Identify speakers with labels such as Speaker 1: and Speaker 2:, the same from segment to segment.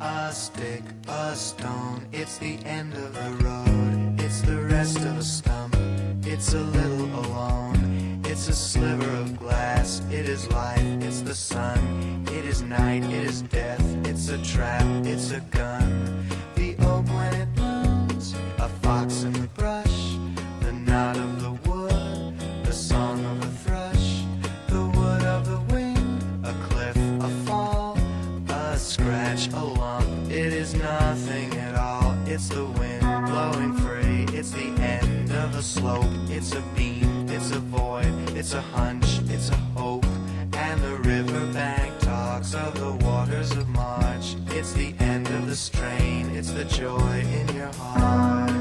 Speaker 1: a stick, a stone. It's the end of the road. It's the rest of a stump. It's a little alone. It's a sliver of glass. It is life. It's the sun. It is night. It is death. It's a trap. It's a gun. It's a hunch. It's a hope. And the riverbank talks of the waters of March. It's the end of the strain. It's the joy in your heart.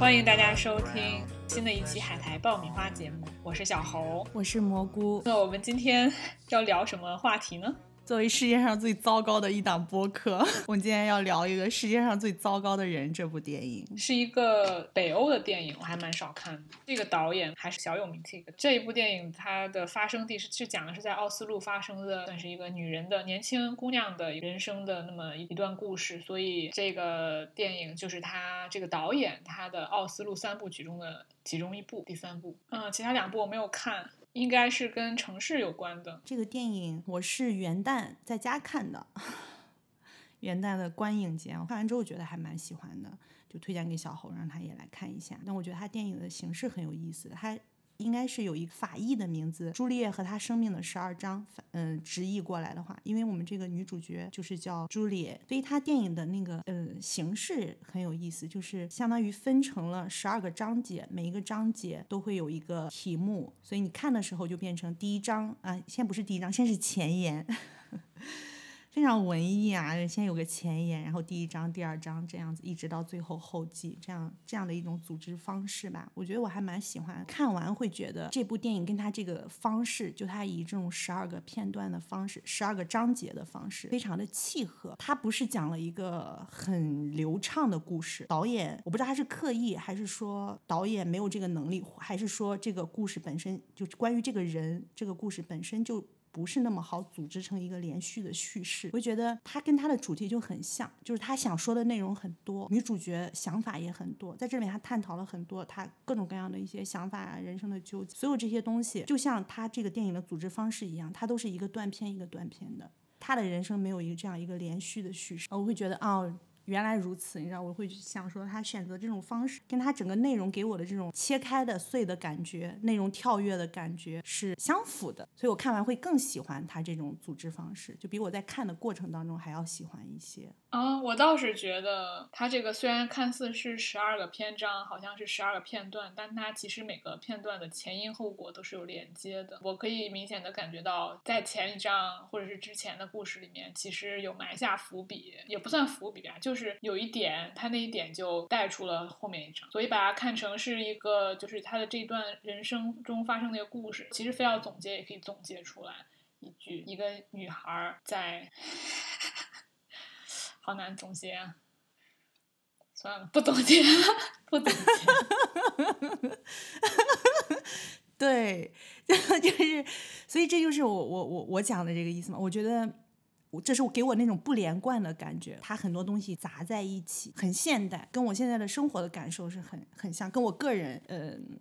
Speaker 2: 欢迎大家收听新的一期海苔爆米花节目，我是小猴。
Speaker 3: 我是蘑菇。
Speaker 2: 那我们今天要聊什么话题呢？
Speaker 3: 作为世界上最糟糕的一档播客，我们今天要聊一个世界上最糟糕的人这部电影。
Speaker 2: 是一个北欧的电影，我还蛮少看的。这个导演还是小有名气的。这一部电影它的发生地是是讲的是在奥斯陆发生的，算是一个女人的年轻姑娘的人生的那么一段故事。所以这个电影就是他这个导演他的奥斯陆三部曲中的其中一部，第三部。嗯，其他两部我没有看。应该是跟城市有关的。
Speaker 3: 这个电影我是元旦在家看的，元旦的观影节，我看完之后觉得还蛮喜欢的，就推荐给小侯，让他也来看一下。但我觉得他电影的形式很有意思，他。应该是有一个法译的名字，《朱丽叶和她生命的十二章》。嗯，直译过来的话，因为我们这个女主角就是叫朱丽叶，所以她电影的那个呃形式很有意思，就是相当于分成了十二个章节，每一个章节都会有一个题目，所以你看的时候就变成第一章啊，先不是第一章，先是前言。非常文艺啊！先有个前言，然后第一章、第二章这样子，一直到最后后记，这样这样的一种组织方式吧。我觉得我还蛮喜欢，看完会觉得这部电影跟他这个方式，就他以这种十二个片段的方式、十二个章节的方式，非常的契合。他不是讲了一个很流畅的故事，导演我不知道他是刻意，还是说导演没有这个能力，还是说这个故事本身就关于这个人，这个故事本身就。不是那么好组织成一个连续的叙事，我觉得他跟他的主题就很像，就是他想说的内容很多，女主角想法也很多，在这里面他探讨了很多他各种各样的一些想法啊，人生的纠结，所有这些东西就像他这个电影的组织方式一样，它都是一个断片一个断片的，他的人生没有一个这样一个连续的叙事，我会觉得哦。原来如此，你知道，我会想说他选择这种方式，跟他整个内容给我的这种切开的碎的感觉，内容跳跃的感觉是相符的，所以我看完会更喜欢他这种组织方式，就比我在看的过程当中还要喜欢一些。
Speaker 2: 啊，我倒是觉得他这个虽然看似是十二个篇章，好像是十二个片段，但它其实每个片段的前因后果都是有连接的。我可以明显的感觉到，在前一章或者是之前的故事里面，其实有埋下伏笔，也不算伏笔吧，就是是有一点，他那一点就带出了后面一章。所以把它看成是一个，就是他的这段人生中发生的一个故事。其实非要总结，也可以总结出来一句：一个女孩在。好难总结啊！算了，不总结，不总结。
Speaker 3: 对，就是，所以这就是我我我我讲的这个意思嘛。我觉得，我这是给我那种不连贯的感觉，它很多东西杂在一起，很现代，跟我现在的生活的感受是很很像，跟我个人嗯。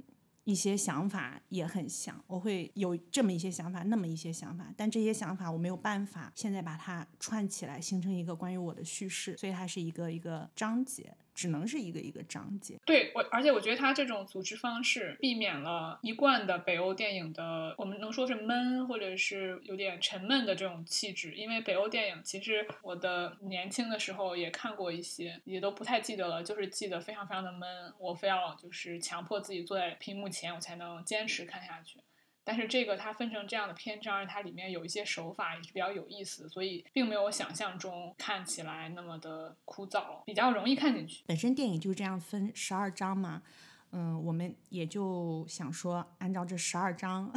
Speaker 3: 一些想法也很像，我会有这么一些想法，那么一些想法，但这些想法我没有办法现在把它串起来，形成一个关于我的叙事，所以它是一个一个章节。只能是一个一个章节。
Speaker 2: 对我，而且我觉得他这种组织方式避免了一贯的北欧电影的，我们能说是闷或者是有点沉闷的这种气质。因为北欧电影其实我的年轻的时候也看过一些，也都不太记得了，就是记得非常非常的闷，我非要就是强迫自己坐在屏幕前，我才能坚持看下去。但是这个它分成这样的篇章，它里面有一些手法也是比较有意思，所以并没有我想象中看起来那么的枯燥，比较容易看进去。
Speaker 3: 本身电影就这样分十二章嘛，嗯，我们也就想说按照这十二章，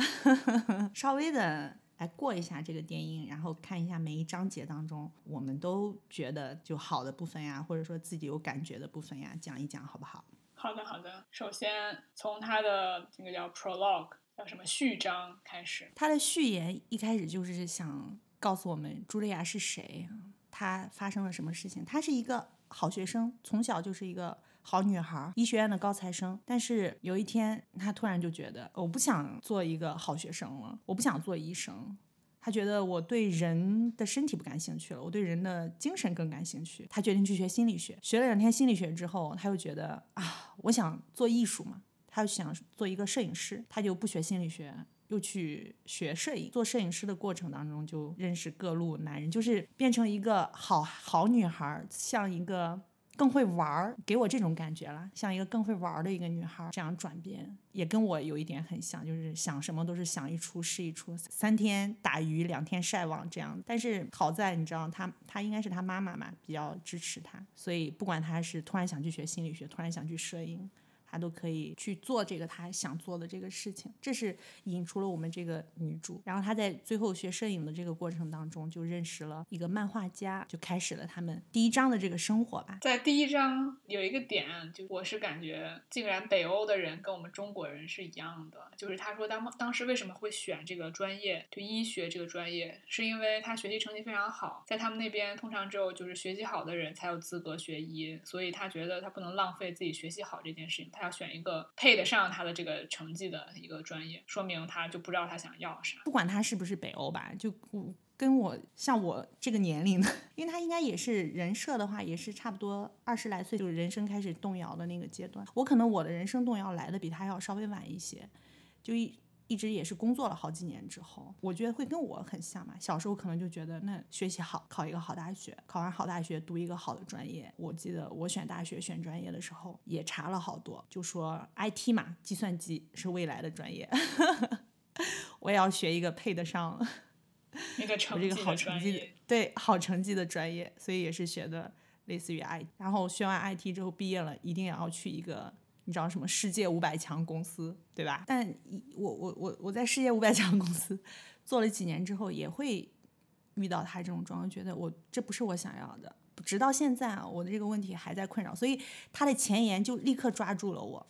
Speaker 3: 稍微的来过一下这个电影，然后看一下每一章节当中我们都觉得就好的部分呀，或者说自己有感觉的部分呀，讲一讲好不好？
Speaker 2: 好的，好的。首先从它的这个叫 prologue，叫什么序章开始。
Speaker 3: 他的序言一开始就是想告诉我们茱莉亚是谁，她发生了什么事情。她是一个好学生，从小就是一个好女孩，医学院的高材生。但是有一天，她突然就觉得，我不想做一个好学生了，我不想做医生。她觉得我对人的身体不感兴趣了，我对人的精神更感兴趣。她决定去学心理学，学了两天心理学之后，她又觉得啊，我想做艺术嘛，她想做一个摄影师，她就不学心理学。又去学摄影，做摄影师的过程当中就认识各路男人，就是变成一个好好女孩，像一个更会玩儿，给我这种感觉了，像一个更会玩儿的一个女孩，这样转变也跟我有一点很像，就是想什么都是想一出是一出，三天打鱼两天晒网这样。但是好在你知道，她她应该是她妈妈嘛，比较支持她，所以不管她是突然想去学心理学，突然想去摄影。她都可以去做这个她想做的这个事情，这是引出了我们这个女主。然后她在最后学摄影的这个过程当中，就认识了一个漫画家，就开始了他们第一章的这个生活吧。
Speaker 2: 在第一章有一个点，就我是感觉，竟然北欧的人跟我们中国人是一样的。就是他说当当时为什么会选这个专业，就医学这个专业，是因为他学习成绩非常好，在他们那边通常只有就是学习好的人才有资格学医，所以他觉得他不能浪费自己学习好这件事情。他要选一个配得上他的这个成绩的一个专业，说明他就不知道他想要啥。
Speaker 3: 不管他是不是北欧吧，就跟我像我这个年龄的，因为他应该也是人设的话，也是差不多二十来岁，就是人生开始动摇的那个阶段。我可能我的人生动摇来的比他要稍微晚一些，就一。一直也是工作了好几年之后，我觉得会跟我很像嘛。小时候可能就觉得，那学习好，考一个好大学，考完好大学，读一个好的专业。我记得我选大学选专业的时候也查了好多，就说 IT 嘛，计算机是未来的专业，我也要学一个配得上
Speaker 2: 那个
Speaker 3: 我这个好成绩的，对好成绩的专业，所以也是学的类似于 IT。然后学完 IT 之后毕业了，一定也要去一个。你知道什么世界五百强公司，对吧？但我我我我在世界五百强公司做了几年之后，也会遇到他这种状况，觉得我这不是我想要的。直到现在啊，我的这个问题还在困扰，所以他的前言就立刻抓住了我。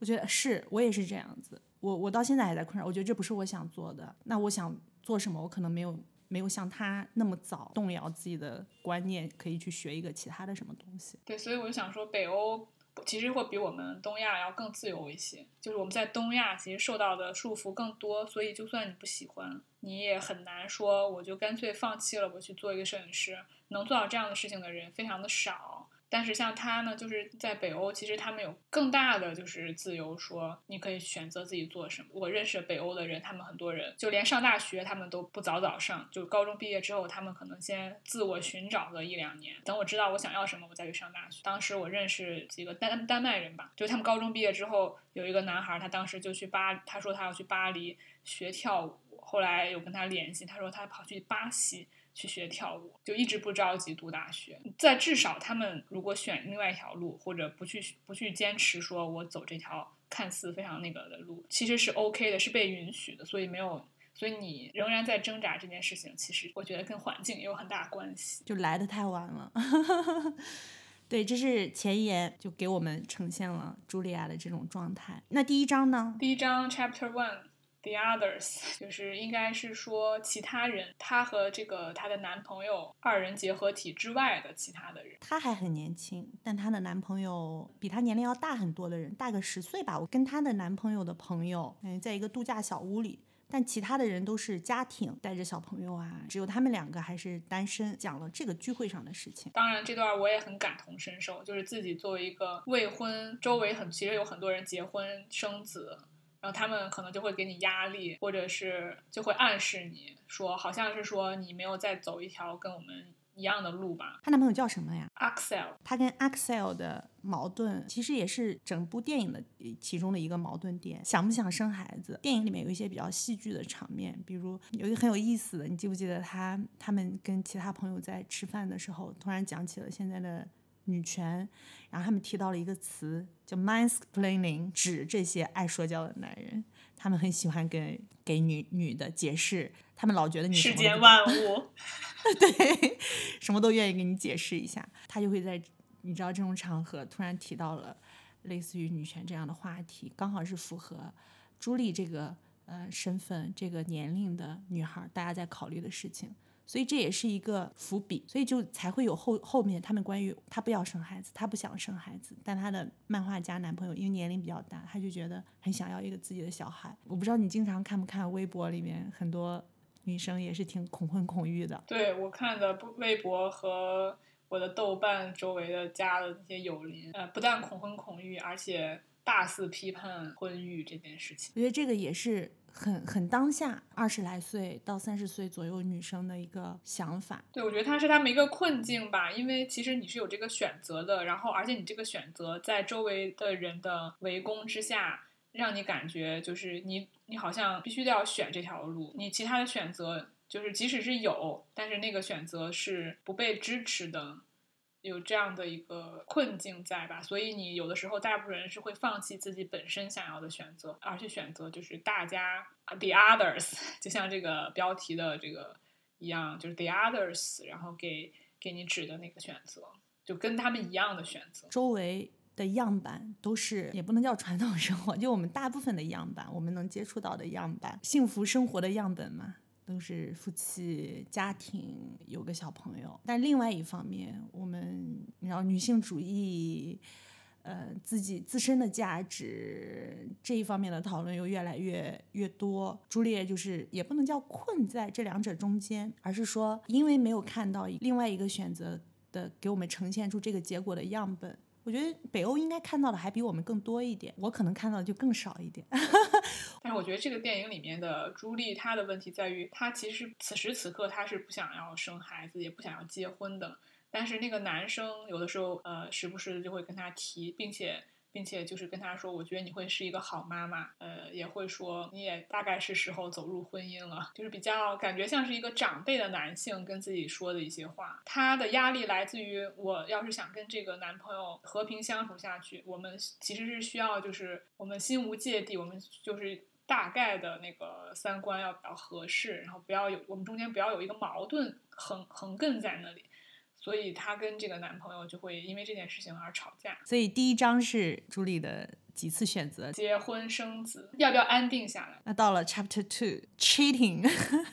Speaker 3: 我觉得是我也是这样子，我我到现在还在困扰。我觉得这不是我想做的。那我想做什么？我可能没有没有像他那么早动摇自己的观念，可以去学一个其他的什么东西。
Speaker 2: 对，所以我就想说，北欧。其实会比我们东亚要更自由一些，就是我们在东亚其实受到的束缚更多，所以就算你不喜欢，你也很难说我就干脆放弃了，我去做一个摄影师。能做到这样的事情的人非常的少。但是像他呢，就是在北欧，其实他们有更大的就是自由，说你可以选择自己做什么。我认识北欧的人，他们很多人就连上大学，他们都不早早上，就高中毕业之后，他们可能先自我寻找个一两年，等我知道我想要什么，我再去上大学。当时我认识几个丹丹麦人吧，就他们高中毕业之后，有一个男孩，他当时就去巴，他说他要去巴黎学跳舞，后来有跟他联系，他说他跑去巴西。去学跳舞，就一直不着急读大学。在至少他们如果选另外一条路，或者不去不去坚持，说我走这条看似非常那个的路，其实是 OK 的，是被允许的。所以没有，所以你仍然在挣扎这件事情，其实我觉得跟环境也有很大关系。
Speaker 3: 就来的太晚了。对，这是前言，就给我们呈现了茱莉亚的这种状态。那第一章呢？
Speaker 2: 第一章 Chapter One。The others 就是应该是说其他人，她和这个她的男朋友二人结合体之外的其他的人。
Speaker 3: 她还很年轻，但她的男朋友比她年龄要大很多的人，大个十岁吧。我跟她的男朋友的朋友，嗯，在一个度假小屋里，但其他的人都是家庭带着小朋友啊，只有他们两个还是单身。讲了这个聚会上的事情。
Speaker 2: 当然，这段我也很感同身受，就是自己作为一个未婚，周围很其实有很多人结婚生子。然后他们可能就会给你压力，或者是就会暗示你说，好像是说你没有再走一条跟我们一样的路吧。
Speaker 3: 她男朋友叫什么呀
Speaker 2: ？Axel。
Speaker 3: 她跟 Axel 的矛盾其实也是整部电影的其中的一个矛盾点，想不想生孩子？电影里面有一些比较戏剧的场面，比如有一个很有意思的，你记不记得他他们跟其他朋友在吃饭的时候，突然讲起了现在的。女权，然后他们提到了一个词叫 mansplaining，指这些爱说教的男人，他们很喜欢给给女女的解释，他们老觉得你
Speaker 2: 世间万物，
Speaker 3: 对，什么都愿意给你解释一下。他就会在你知道这种场合突然提到了类似于女权这样的话题，刚好是符合朱莉这个呃身份、这个年龄的女孩，大家在考虑的事情。所以这也是一个伏笔，所以就才会有后后面他们关于她不要生孩子，她不想生孩子，但她的漫画家男朋友因为年龄比较大，他就觉得很想要一个自己的小孩。我不知道你经常看不看微博里面很多女生也是挺恐婚恐育的。
Speaker 2: 对我看的不微博和我的豆瓣周围的加的那些友邻，呃，不但恐婚恐育，而且大肆批判婚育这件事情。
Speaker 3: 我觉得这个也是很很当下二十来岁到三十岁左右女生的一个想法。
Speaker 2: 对，我觉得它是他们一个困境吧，因为其实你是有这个选择的，然后而且你这个选择在周围的人的围攻之下，让你感觉就是你你好像必须得要选这条路，你其他的选择就是即使是有，但是那个选择是不被支持的。有这样的一个困境在吧，所以你有的时候大部分人是会放弃自己本身想要的选择，而去选择就是大家 the others，就像这个标题的这个一样，就是 the others，然后给给你指的那个选择，就跟他们一样的选择。
Speaker 3: 周围的样板都是，也不能叫传统生活，就我们大部分的样板，我们能接触到的样板，幸福生活的样本嘛。都是夫妻家庭有个小朋友，但另外一方面，我们你知道女性主义，呃，自己自身的价值这一方面的讨论又越来越越多。朱丽叶就是也不能叫困在这两者中间，而是说因为没有看到另外一个选择的给我们呈现出这个结果的样本。我觉得北欧应该看到的还比我们更多一点，我可能看到的就更少一点。
Speaker 2: 但是我觉得这个电影里面的朱莉，她的问题在于，她其实此时此刻她是不想要生孩子，也不想要结婚的。但是那个男生有的时候，呃，时不时的就会跟她提，并且。并且就是跟他说，我觉得你会是一个好妈妈，呃，也会说你也大概是时候走入婚姻了，就是比较感觉像是一个长辈的男性跟自己说的一些话。他的压力来自于，我要是想跟这个男朋友和平相处下去，我们其实是需要就是我们心无芥蒂，我们就是大概的那个三观要比较合适，然后不要有我们中间不要有一个矛盾横横亘在那里。所以她跟这个男朋友就会因为这件事情而吵架。
Speaker 3: 所以第一章是朱莉的几次选择：
Speaker 2: 结婚生子，要不要安定下来？
Speaker 3: 那到了 Chapter Two，cheating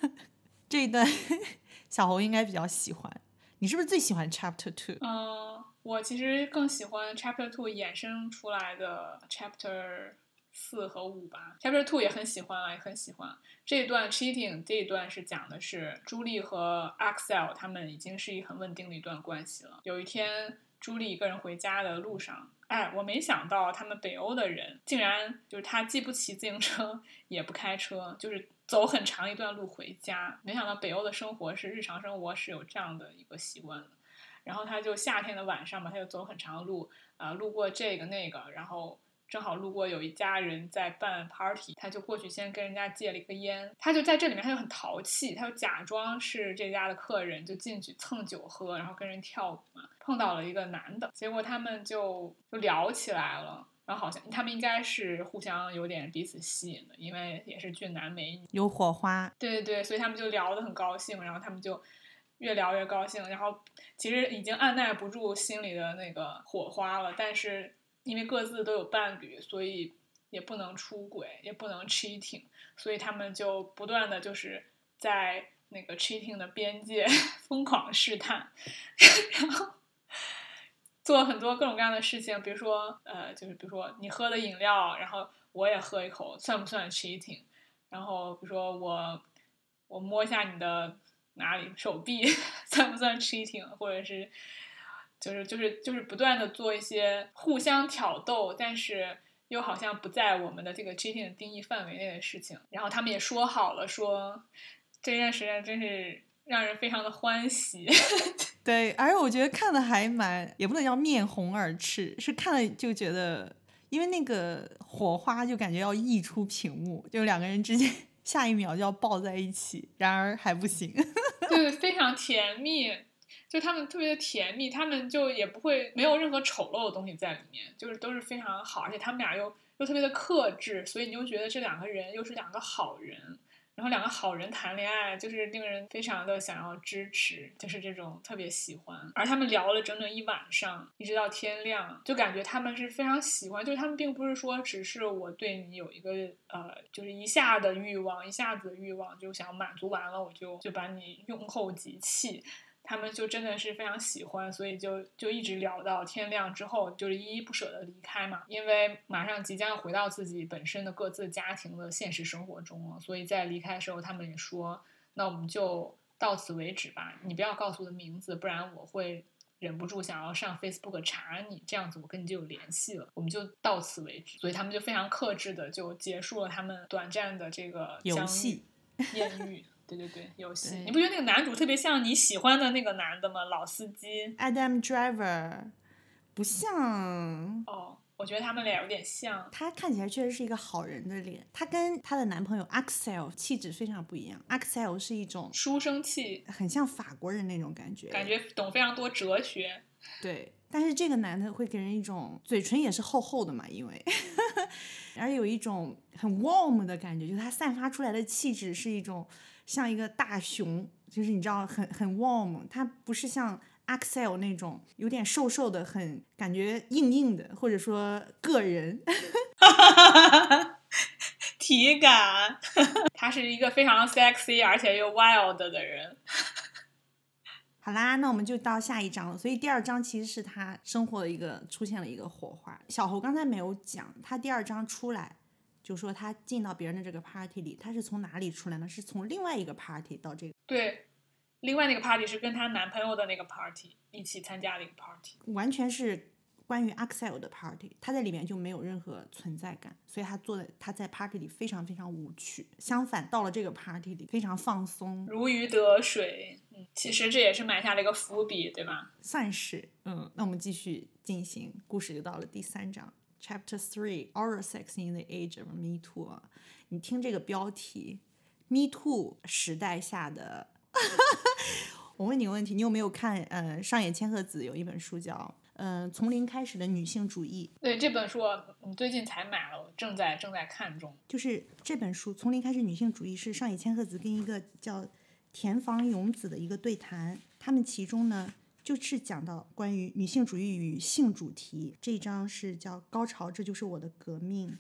Speaker 3: 这一段，小红应该比较喜欢。你是不是最喜欢 Chapter Two？
Speaker 2: 嗯，我其实更喜欢 Chapter Two 衍生出来的 Chapter。四和五吧，Chapter Two 也很喜欢啊，也很喜欢这一段 cheating 这一段是讲的是朱莉和 Axel 他们已经是一很稳定的一段关系了。有一天，朱莉一个人回家的路上，哎，我没想到他们北欧的人竟然就是他既不骑自行车也不开车，就是走很长一段路回家。没想到北欧的生活是日常生活是有这样的一个习惯的。然后他就夏天的晚上嘛，他就走很长的路啊，路过这个那个，然后。正好路过有一家人在办 party，他就过去先跟人家借了一个烟。他就在这里面，他就很淘气，他就假装是这家的客人，就进去蹭酒喝，然后跟人跳舞嘛。碰到了一个男的，结果他们就就聊起来了。然后好像他们应该是互相有点彼此吸引的，因为也是俊男美女，
Speaker 3: 有火花。
Speaker 2: 对对对，所以他们就聊得很高兴，然后他们就越聊越高兴。然后其实已经按耐不住心里的那个火花了，但是。因为各自都有伴侣，所以也不能出轨，也不能 cheating，所以他们就不断的就是在那个 cheating 的边界 疯狂试探，然后做很多各种各样的事情，比如说呃，就是比如说你喝的饮料，然后我也喝一口，算不算 cheating？然后比如说我我摸一下你的哪里手臂，算不算 cheating？或者是。就是就是就是不断的做一些互相挑逗，但是又好像不在我们的这个 cheating 的定义范围内的事情。然后他们也说好了，说这件事情真是让人非常的欢喜。
Speaker 3: 对，而且我觉得看的还蛮，也不能叫面红耳赤，是看了就觉得，因为那个火花就感觉要溢出屏幕，就两个人之间 下一秒就要抱在一起，然而还不行。
Speaker 2: 对，非常甜蜜。就他们特别的甜蜜，他们就也不会没有任何丑陋的东西在里面，就是都是非常好，而且他们俩又又特别的克制，所以你就觉得这两个人又是两个好人，然后两个好人谈恋爱，就是令人非常的想要支持，就是这种特别喜欢。而他们聊了整整一晚上，一直到天亮，就感觉他们是非常喜欢，就是他们并不是说只是我对你有一个呃，就是一下的欲望，一下子的欲望就想满足完了，我就就把你用后即弃。他们就真的是非常喜欢，所以就就一直聊到天亮之后，就是依依不舍的离开嘛。因为马上即将要回到自己本身的各自家庭的现实生活中了，所以在离开的时候，他们也说：“那我们就到此为止吧，你不要告诉我的名字，不然我会忍不住想要上 Facebook 查你，这样子我跟你就有联系了。我们就到此为止。”所以他们就非常克制的就结束了他们短暂的这个
Speaker 3: 游戏
Speaker 2: 艳遇。对对对，游戏，你不觉得那个男主特别像你喜欢的那个男的吗？老司机。
Speaker 3: Adam Driver 不像，
Speaker 2: 哦，我觉得他们俩有点像。
Speaker 3: 他看起来确实是一个好人的脸。他跟她的男朋友 Axel 气质非常不一样。Axel 是一种
Speaker 2: 书生气，
Speaker 3: 很像法国人那种感觉，
Speaker 2: 感觉懂非常多哲学。
Speaker 3: 对。但是这个男的会给人一种嘴唇也是厚厚的嘛，因为，而有一种很 warm 的感觉，就是他散发出来的气质是一种像一个大熊，就是你知道很很 warm，他不是像 Axel 那种有点瘦瘦的，很感觉硬硬的，或者说个人。
Speaker 2: 体感，他是一个非常 sexy 而且又 wild 的人。
Speaker 3: 好啦，那我们就到下一章了。所以第二章其实是他生活的一个出现了一个火花。小侯刚才没有讲，他第二章出来就说他进到别人的这个 party 里，他是从哪里出来呢？是从另外一个 party 到这个，
Speaker 2: 对，另外那个 party 是跟她男朋友的那个 party 一起参加的一个 party。
Speaker 3: 完全是关于 Axel 的 party，他在里面就没有任何存在感，所以他做的他在 party 里非常非常无趣。相反，到了这个 party 里非常放松，
Speaker 2: 如鱼得水，嗯，其实这也是埋下了一个伏笔，对吧？
Speaker 3: 算是嗯。那我们继续进行，故事就到了第三章，Chapter Three: Oral Sex in the Age of Me Too 啊。你听这个标题，Me Too 时代下的。我问你个问题，你有没有看？呃，上野千鹤子有一本书叫《嗯、呃从零开始的女性主义》，
Speaker 2: 对这本书，我最近才买了，我正在正在看中。
Speaker 3: 就是这本书《从零开始女性主义》是上野千鹤子跟一个叫田房勇子的一个对谈，他们其中呢就是讲到关于女性主义与性主题这一章是叫“高潮，这就是我的革命”，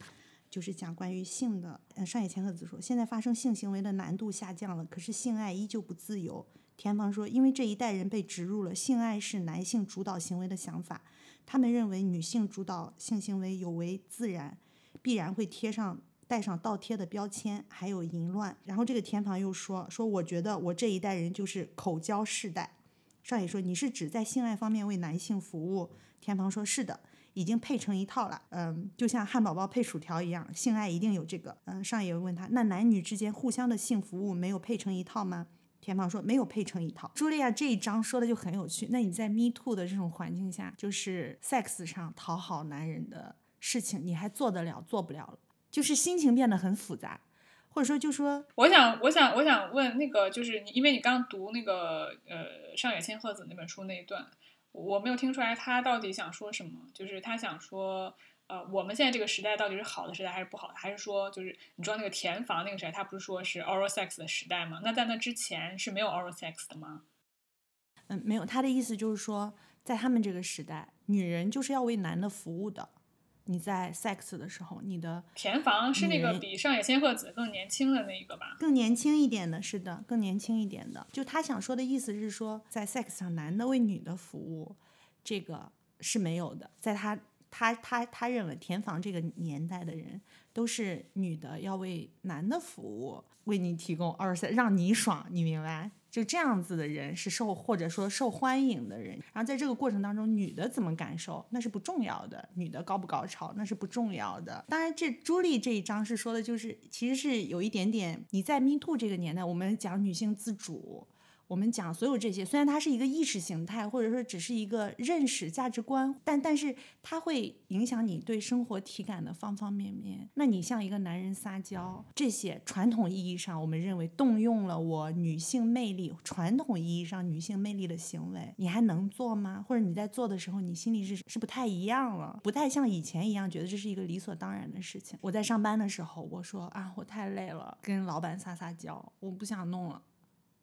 Speaker 3: 就是讲关于性的。嗯，上野千鹤子说，现在发生性行为的难度下降了，可是性爱依旧不自由。田房说，因为这一代人被植入了性爱是男性主导行为的想法，他们认为女性主导性行为有违自然，必然会贴上带上倒贴的标签，还有淫乱。然后这个田房又说说，我觉得我这一代人就是口交世代。上野说你是指在性爱方面为男性服务？田房说是的，已经配成一套了。嗯，就像汉堡包配薯条一样，性爱一定有这个。嗯，上野问他，那男女之间互相的性服务没有配成一套吗？田房说没有配成一套。茱莉亚这一章说的就很有趣。那你在 Me Too 的这种环境下，就是 sex 上讨好男人的事情，你还做得了，做不了了，就是心情变得很复杂，或者说就说
Speaker 2: 我想，我想，我想问那个，就是你，因为你刚读那个呃上野千鹤子那本书那一段，我没有听出来他到底想说什么。就是他想说，呃，我们现在这个时代到底是好的时代还是不好的？还是说，就是你知道那个田房那个时代，他不是说是 oral sex 的时代吗？那在那之前是没有 oral sex 的吗？
Speaker 3: 嗯，没有，他的意思就是说，在他们这个时代，女人就是要为男的服务的。你在 sex 的时候，你的
Speaker 2: 田房是那个比上野千鹤子更年轻的那一个吧？
Speaker 3: 更年轻一点的，是的，更年轻一点的。就他想说的意思是说，在 sex 上，男的为女的服务，这个是没有的。在他他他他认为田房这个年代的人，都是女的要为男的服务，为你提供二三，让你爽，你明白？就这样子的人是受或者说受欢迎的人。然后在这个过程当中，女的怎么感受那是不重要的，女的高不高潮那是不重要的。当然，这朱莉这一章是说的就是其实是有一点点你在 Me Too 这个年代，我们讲女性自主。我们讲所有这些，虽然它是一个意识形态，或者说只是一个认识价值观，但但是它会影响你对生活体感的方方面面。那你像一个男人撒娇，这些传统意义上我们认为动用了我女性魅力，传统意义上女性魅力的行为，你还能做吗？或者你在做的时候，你心里是是不太一样了，不太像以前一样觉得这是一个理所当然的事情。我在上班的时候，我说啊，我太累了，跟老板撒撒娇，我不想弄了。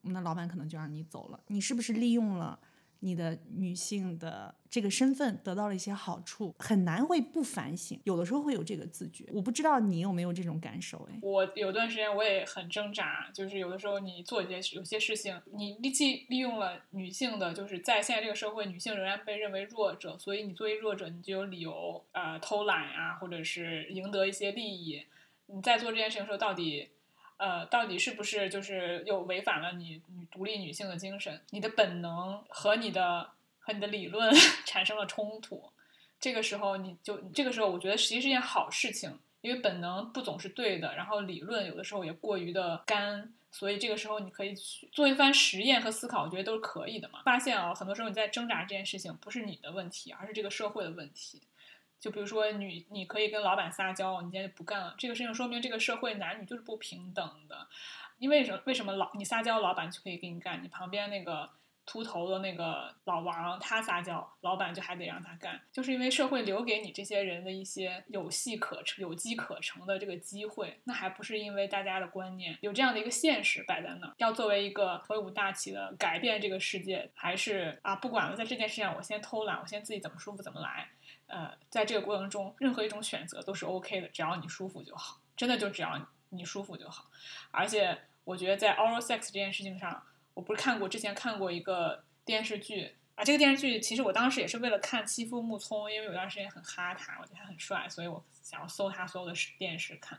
Speaker 3: 那老板可能就让你走了。你是不是利用了你的女性的这个身份得到了一些好处？很难会不反省，有的时候会有这个自觉。我不知道你有没有这种感受？哎，
Speaker 2: 我有段时间我也很挣扎，就是有的时候你做一些有些事情，你利既利用了女性的，就是在现在这个社会，女性仍然被认为弱者，所以你作为弱者，你就有理由呃偷懒呀，或者是赢得一些利益。你在做这件事情的时候，到底？呃，到底是不是就是又违反了你女独立女性的精神？你的本能和你的和你的理论 产生了冲突，这个时候你就这个时候，我觉得实际是件好事情，因为本能不总是对的，然后理论有的时候也过于的干，所以这个时候你可以去做一番实验和思考，我觉得都是可以的嘛。发现啊，很多时候你在挣扎这件事情不是你的问题，而是这个社会的问题。就比如说，女你可以跟老板撒娇，你今天就不干了。这个事情说明这个社会男女就是不平等的。因为什？为什么老你撒娇，老板就可以给你干？你旁边那个秃头的那个老王，他撒娇，老板就还得让他干？就是因为社会留给你这些人的一些有戏可乘、有机可乘的这个机会，那还不是因为大家的观念有这样的一个现实摆在那儿，要作为一个魁梧大气的改变这个世界，还是啊不管了，在这件事情上我先偷懒，我先自己怎么舒服怎么来。呃，在这个过程中，任何一种选择都是 OK 的，只要你舒服就好。真的就只要你舒服就好。而且我觉得在 oral sex 这件事情上，我不是看过之前看过一个电视剧啊，这个电视剧其实我当时也是为了看妻夫木聪，因为有段时间很哈他，我觉得他很帅，所以我想要搜他所有的电视看。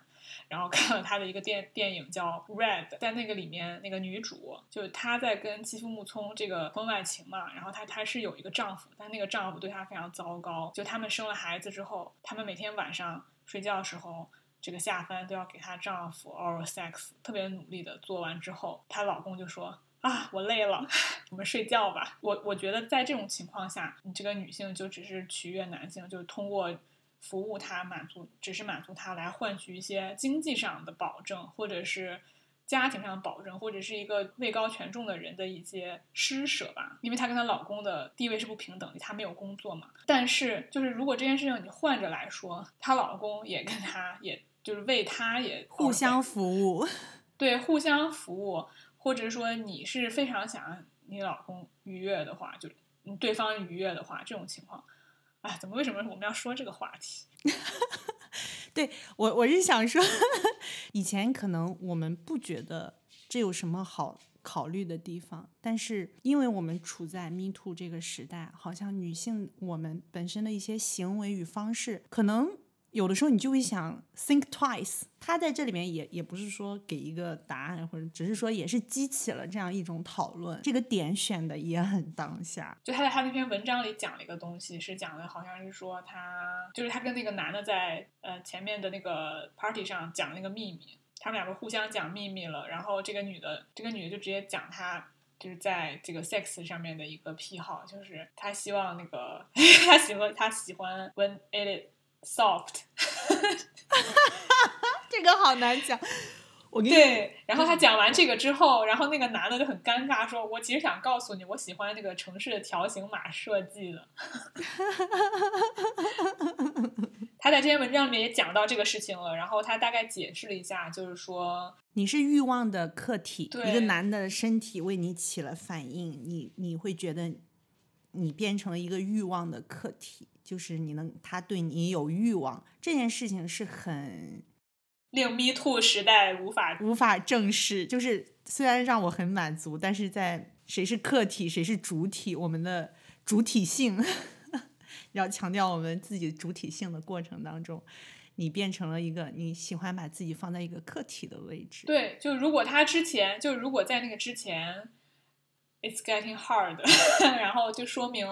Speaker 2: 然后看了他的一个电电影叫《Red》，在那个里面，那个女主就是她在跟妻夫木聪这个婚外情嘛，然后她她是有一个丈夫，但那个丈夫对她非常糟糕。就他们生了孩子之后，他们每天晚上睡觉的时候，这个下班都要给她丈夫 oral sex，特别努力的做完之后，她老公就说啊，我累了，我们睡觉吧。我我觉得在这种情况下，你这个女性就只是取悦男性，就是通过。服务他，满足只是满足他来换取一些经济上的保证，或者是家庭上的保证，或者是一个位高权重的人的一些施舍吧。因为她跟她老公的地位是不平等的，她没有工作嘛。但是，就是如果这件事情你换着来说，她老公也跟她，也就是为她也
Speaker 3: 互相服务，
Speaker 2: 对，互相服务，或者说你是非常想你老公愉悦的话，就对方愉悦的话，这种情况。哎，怎么？为什么我们要说这个话题？
Speaker 3: 对我，我是想说，以前可能我们不觉得这有什么好考虑的地方，但是因为我们处在 Me Too 这个时代，好像女性我们本身的一些行为与方式，可能。有的时候你就会想 think twice，他在这里面也也不是说给一个答案，或者只是说也是激起了这样一种讨论。这个点选的也很当下。
Speaker 2: 就他在他那篇文章里讲了一个东西，是讲的好像是说他就是他跟那个男的在呃前面的那个 party 上讲那个秘密，他们两个互相讲秘密了，然后这个女的这个女的就直接讲她就是在这个 sex 上面的一个癖好，就是她希望那个 她喜欢她喜欢 when it Soft，
Speaker 3: 这个好难讲。我
Speaker 2: 对，然后他讲完这个之后，然后那个男的就很尴尬，说：“我其实想告诉你，我喜欢那个城市的条形码设计的。”他在这篇文章里面也讲到这个事情了，然后他大概解释了一下，就是说
Speaker 3: 你是欲望的客体，一个男的身体为你起了反应，你你会觉得你变成了一个欲望的客体。就是你能，他对你有欲望，这件事情是很
Speaker 2: 令 Me Too 时代无法
Speaker 3: 无法正视。就是虽然让我很满足，但是在谁是客体，谁是主体，我们的主体性 要强调我们自己主体性的过程当中，你变成了一个你喜欢把自己放在一个客体的位置。
Speaker 2: 对，就如果他之前，就如果在那个之前，It's getting hard，然后就说明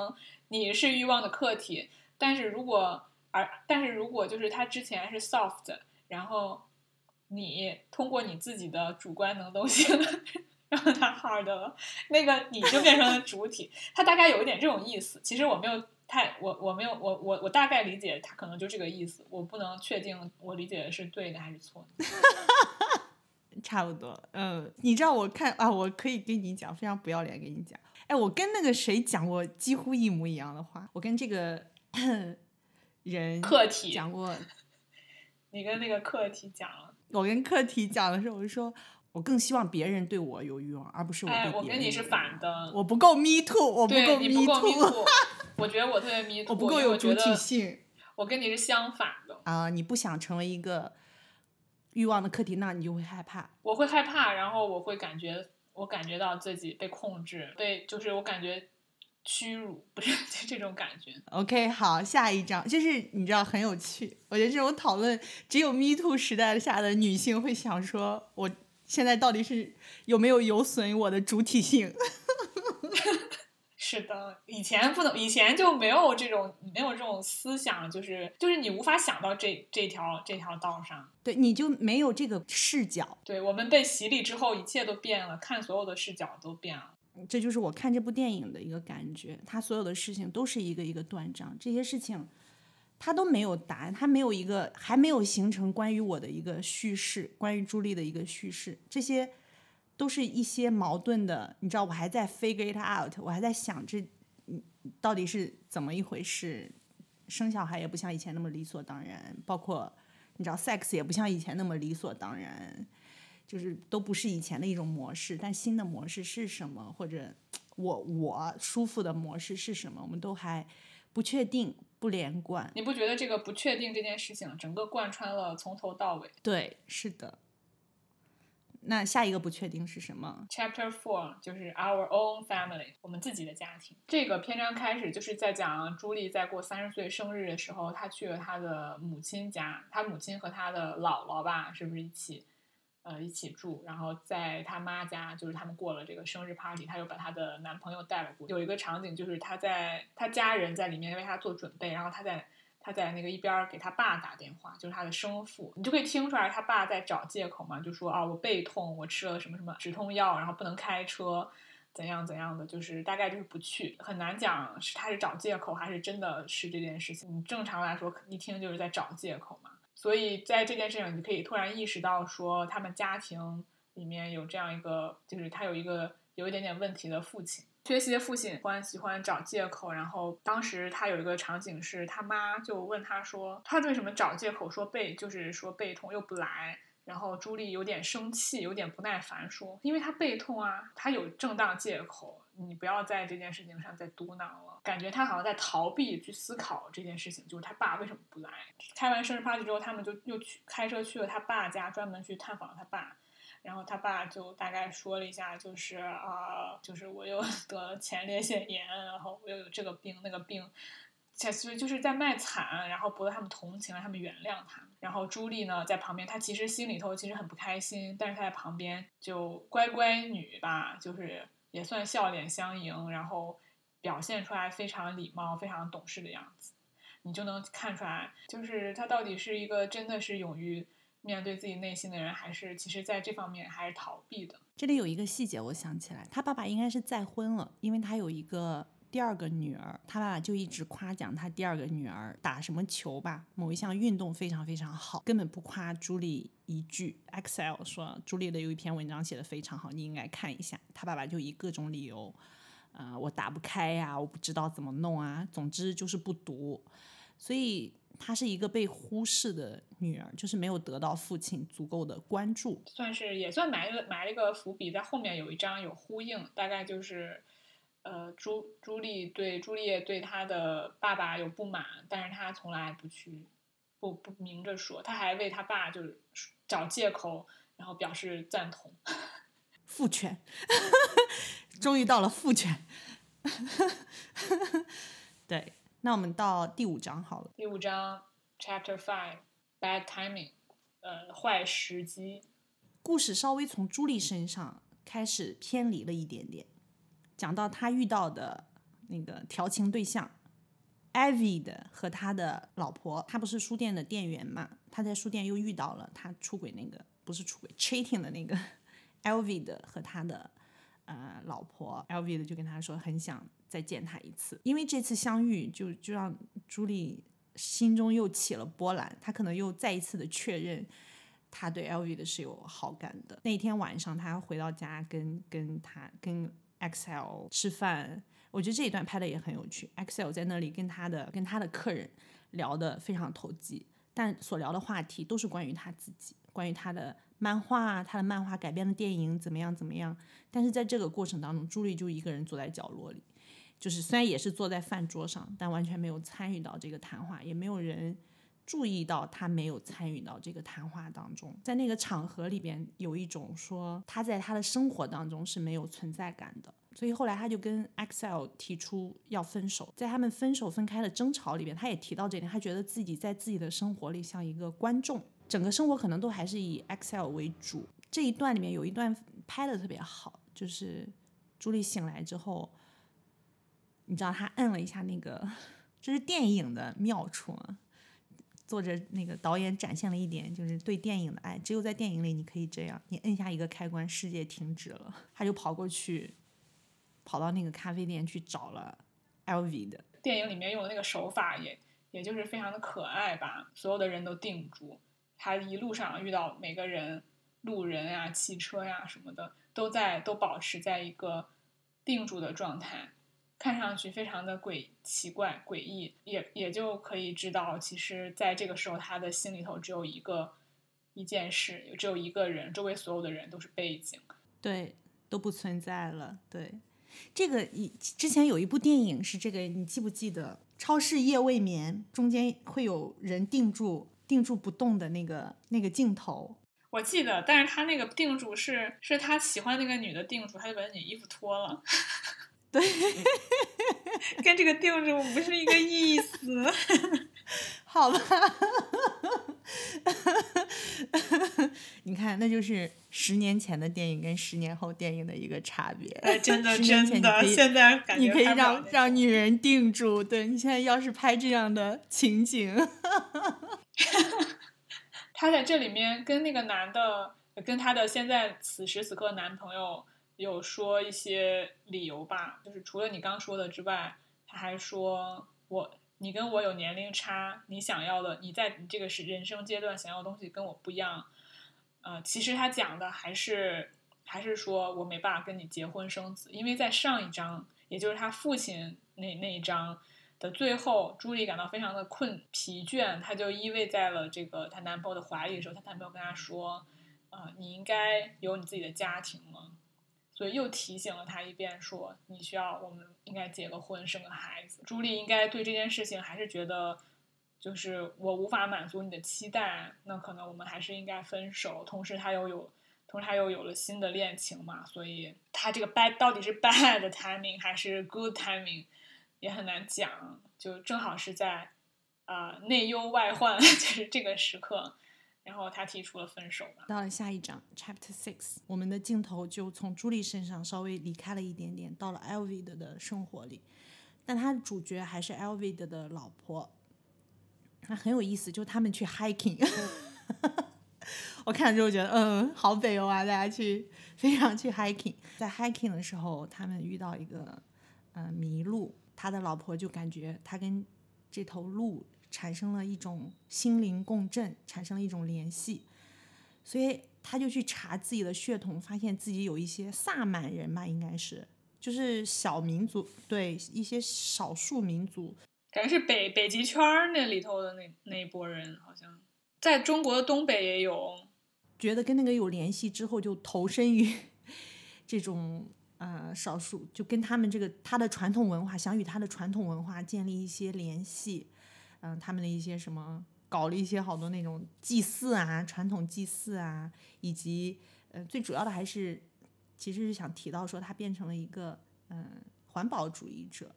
Speaker 2: 你是欲望的客体。但是如果而但是如果就是他之前是 soft，然后你通过你自己的主观能动性，然后他 hard 了，那个你就变成了主体。他大概有一点这种意思，其实我没有太我我没有我我我大概理解他可能就这个意思，我不能确定我理解的是对的还是错的。
Speaker 3: 差不多，嗯，你知道我看啊，我可以跟你讲，非常不要脸跟你讲，哎，我跟那个谁讲过几乎一模一样的话，我跟这个 人
Speaker 2: 课题
Speaker 3: 讲过，
Speaker 2: 你跟那个课题讲了，
Speaker 3: 我跟课题讲的时候，我就说我更希望别人对我有欲望，而不是我对
Speaker 2: 哎，
Speaker 3: 别人。
Speaker 2: 我跟你是反的，
Speaker 3: 我不够 me too，我
Speaker 2: 不够 me too，too，我觉得我特别 me too，
Speaker 3: 我不够有主体性。
Speaker 2: 我跟你是相反的，
Speaker 3: 啊、你不想成为一个欲望的课题，那你就会害怕。
Speaker 2: 我会害怕，然后我会感觉我感觉到自己被控制，被就是我感觉屈辱，不是就这种感觉。
Speaker 3: OK，好，下一章就是你知道很有趣，我觉得这种讨论只有 Me Too 时代下的女性会想说，我现在到底是有没有有损我的主体性？
Speaker 2: 是的，以前不能，以前就没有这种没有这种思想，就是就是你无法想到这这条这条道上。
Speaker 3: 对，你就没有这个视角。
Speaker 2: 对我们被洗礼之后，一切都变了，看所有的视角都变了。
Speaker 3: 这就是我看这部电影的一个感觉，它所有的事情都是一个一个断章，这些事情它都没有答案，它没有一个还没有形成关于我的一个叙事，关于朱莉的一个叙事，这些都是一些矛盾的，你知道，我还在 figure it out，我还在想这嗯到底是怎么一回事，生小孩也不像以前那么理所当然，包括你知道 sex 也不像以前那么理所当然。就是都不是以前的一种模式，但新的模式是什么，或者我我舒服的模式是什么，我们都还不确定，不连贯。
Speaker 2: 你不觉得这个不确定这件事情，整个贯穿了从头到尾
Speaker 3: 对，是的。那下一个不确定是什么
Speaker 2: ？？Chapter Four 就是 Our Own Family，我们自己的家庭。这个篇章开始就是在讲朱莉在过三十岁生日的时候，她去了她的母亲家，她母亲和她的姥姥吧，是不是一起？呃，一起住，然后在她妈家，就是他们过了这个生日 party，她又把她的男朋友带了过。有一个场景就是她在她家人在里面为她做准备，然后她在他在那个一边给他爸打电话，就是他的生父，你就可以听出来他爸在找借口嘛，就说啊我背痛，我吃了什么什么止痛药，然后不能开车，怎样怎样的，就是大概就是不去，很难讲是他是找借口还是真的是这件事情。你正常来说一听就是在找借口嘛。所以在这件事情，你可以突然意识到说，他们家庭里面有这样一个，就是他有一个有一点点问题的父亲。缺席的父亲欢喜欢找借口，然后当时他有一个场景是他妈就问他说，他为什么找借口说背，就是说背痛又不来。然后朱莉有点生气，有点不耐烦，说：“因为他背痛啊，他有正当借口，你不要在这件事情上再嘟囔了。”感觉他好像在逃避去思考这件事情，就是他爸为什么不来。开完生日 party 之后，他们就又去开车去了他爸家，专门去探访他爸。然后他爸就大概说了一下，就是啊、就是我又 得了前列腺炎，然后我又有这个病那个病，其实就是在卖惨，然后博得他们同情，让他们原谅他。然后朱莉呢在旁边，她其实心里头其实很不开心，但是她在旁边就乖乖女吧，就是也算笑脸相迎，然后表现出来非常礼貌、非常懂事的样子。你就能看出来，就是她到底是一个真的是勇于面对自己内心的人，还是其实在这方面还是逃避的。
Speaker 3: 这里有一个细节，我想起来，他爸爸应该是再婚了，因为他有一个第二个女儿，他爸爸就一直夸奖他第二个女儿打什么球吧，某一项运动非常非常好，根本不夸朱莉一句。Excel 说朱莉的有一篇文章写的非常好，你应该看一下。他爸爸就以各种理由，呃，我打不开呀、我不知道怎么弄啊，总之就是不读，所以。她是一个被忽视的女儿，就是没有得到父亲足够的关注。
Speaker 2: 算是也算埋了埋了一个伏笔，在后面有一章有呼应，大概就是，呃，朱朱莉对朱丽叶对她的爸爸有不满，但是她从来不去不不明着说，她还为她爸就是找借口，然后表示赞同。
Speaker 3: 父权，终于到了父权。对，那我们到第五章好了。
Speaker 2: 第五章 Chapter Five Bad Timing，呃，坏时机。
Speaker 3: 故事稍微从朱莉身上开始偏离了一点点，讲到她遇到的那个调情对象 Avid 的和他的老婆，他不是书店的店员嘛？他在书店又遇到了他出轨那个不是出轨 cheating 的那个 Elvid 和他的呃老婆 LV 的就跟他说很想再见他一次，因为这次相遇就就让朱莉心中又起了波澜，她可能又再一次的确认他对 LV 的是有好感的。那天晚上他回到家跟跟他跟 XL 吃饭，我觉得这一段拍的也很有趣。XL 在那里跟他的跟他的客人聊得非常投机，但所聊的话题都是关于他自己，关于他的漫画，他的漫画改编的电影怎么样怎么样。但是在这个过程当中，朱莉就一个人坐在角落里，就是虽然也是坐在饭桌上，但完全没有参与到这个谈话，也没有人注意到他没有参与到这个谈话当中。在那个场合里边，有一种说他在他的生活当中是没有存在感的。所以后来他就跟 Excel 提出要分手，在他们分手分开的争吵里边，他也提到这点，他觉得自己在自己的生活里像一个观众，整个生活可能都还是以 Excel 为主。这一段里面有一段拍的特别好，就是朱莉醒来之后，你知道他摁了一下那个，这是电影的妙处啊。作者那个导演展现了一点，就是对电影的爱，只有在电影里你可以这样，你摁下一个开关，世界停止了。他就跑过去。跑到那个咖啡店去找了 LV 的
Speaker 2: 电影里面用的那个手法也也就是非常的可爱吧，所有的人都定住，他一路上遇到每个人、路人呀、汽车呀什么的，都在都保持在一个定住的状态，看上去非常的诡奇怪、诡异，也也就可以知道，其实在这个时候他的心里头只有一个一件事，只有一个人，周围所有的人都是背景，
Speaker 3: 对，都不存在了，对。这个以之前有一部电影是这个，你记不记得？超市夜未眠中间会有人定住、定住不动的那个那个镜头。
Speaker 2: 我记得，但是他那个定住是是他喜欢那个女的定住，他就把那女衣服脱了。
Speaker 3: 对，
Speaker 2: 跟这个定住不是一个意思。
Speaker 3: 好吧。你看，那就是十年前的电影跟十年后电影的一个差别。
Speaker 2: 哎，真的
Speaker 3: 真
Speaker 2: 的，现在
Speaker 3: 你可以让让女人定住。对你现在要是拍这样的情景，
Speaker 2: 她在这里面跟那个男的，跟她的现在此时此刻男朋友有说一些理由吧，就是除了你刚说的之外，她还说我。你跟我有年龄差，你想要的，你在你这个是人生阶段想要的东西跟我不一样，呃，其实他讲的还是还是说我没办法跟你结婚生子，因为在上一章，也就是他父亲那那一章最后，朱莉感到非常的困疲倦，她就依偎在了这个她男朋友的怀里的时候，她男朋友跟她说，呃，你应该有你自己的家庭了。所以又提醒了他一遍，说你需要，我们应该结个婚，生个孩子。朱莉应该对这件事情还是觉得，就是我无法满足你的期待，那可能我们还是应该分手。同时，她又有，同时他又有了新的恋情嘛，所以他这个 bad 到底是 bad timing 还是 good timing 也很难讲，就正好是在啊内忧外患 就是这个时刻。然后他提出了分手
Speaker 3: 到了下一章，Chapter Six，我们的镜头就从朱莉身上稍微离开了一点点，到了 Elvid 的生活里，但他的主角还是 Elvid 的老婆。那很有意思，就他们去 hiking，我看了之后觉得，嗯，好北欧啊，大家去非常去 hiking。在 hiking 的时候，他们遇到一个嗯麋鹿，他的老婆就感觉他跟这头鹿。产生了一种心灵共振，产生了一种联系，所以他就去查自己的血统，发现自己有一些萨满人吧，应该是就是小民族，对一些少数民族，
Speaker 2: 感觉是北北极圈那里头的那那一波人，好像在中国的东北也有，
Speaker 3: 觉得跟那个有联系之后，就投身于 这种呃少数，就跟他们这个他的传统文化，想与他的传统文化建立一些联系。嗯，他们的一些什么搞了一些好多那种祭祀啊，传统祭祀啊，以及呃，最主要的还是，其实是想提到说他变成了一个嗯环保主义者，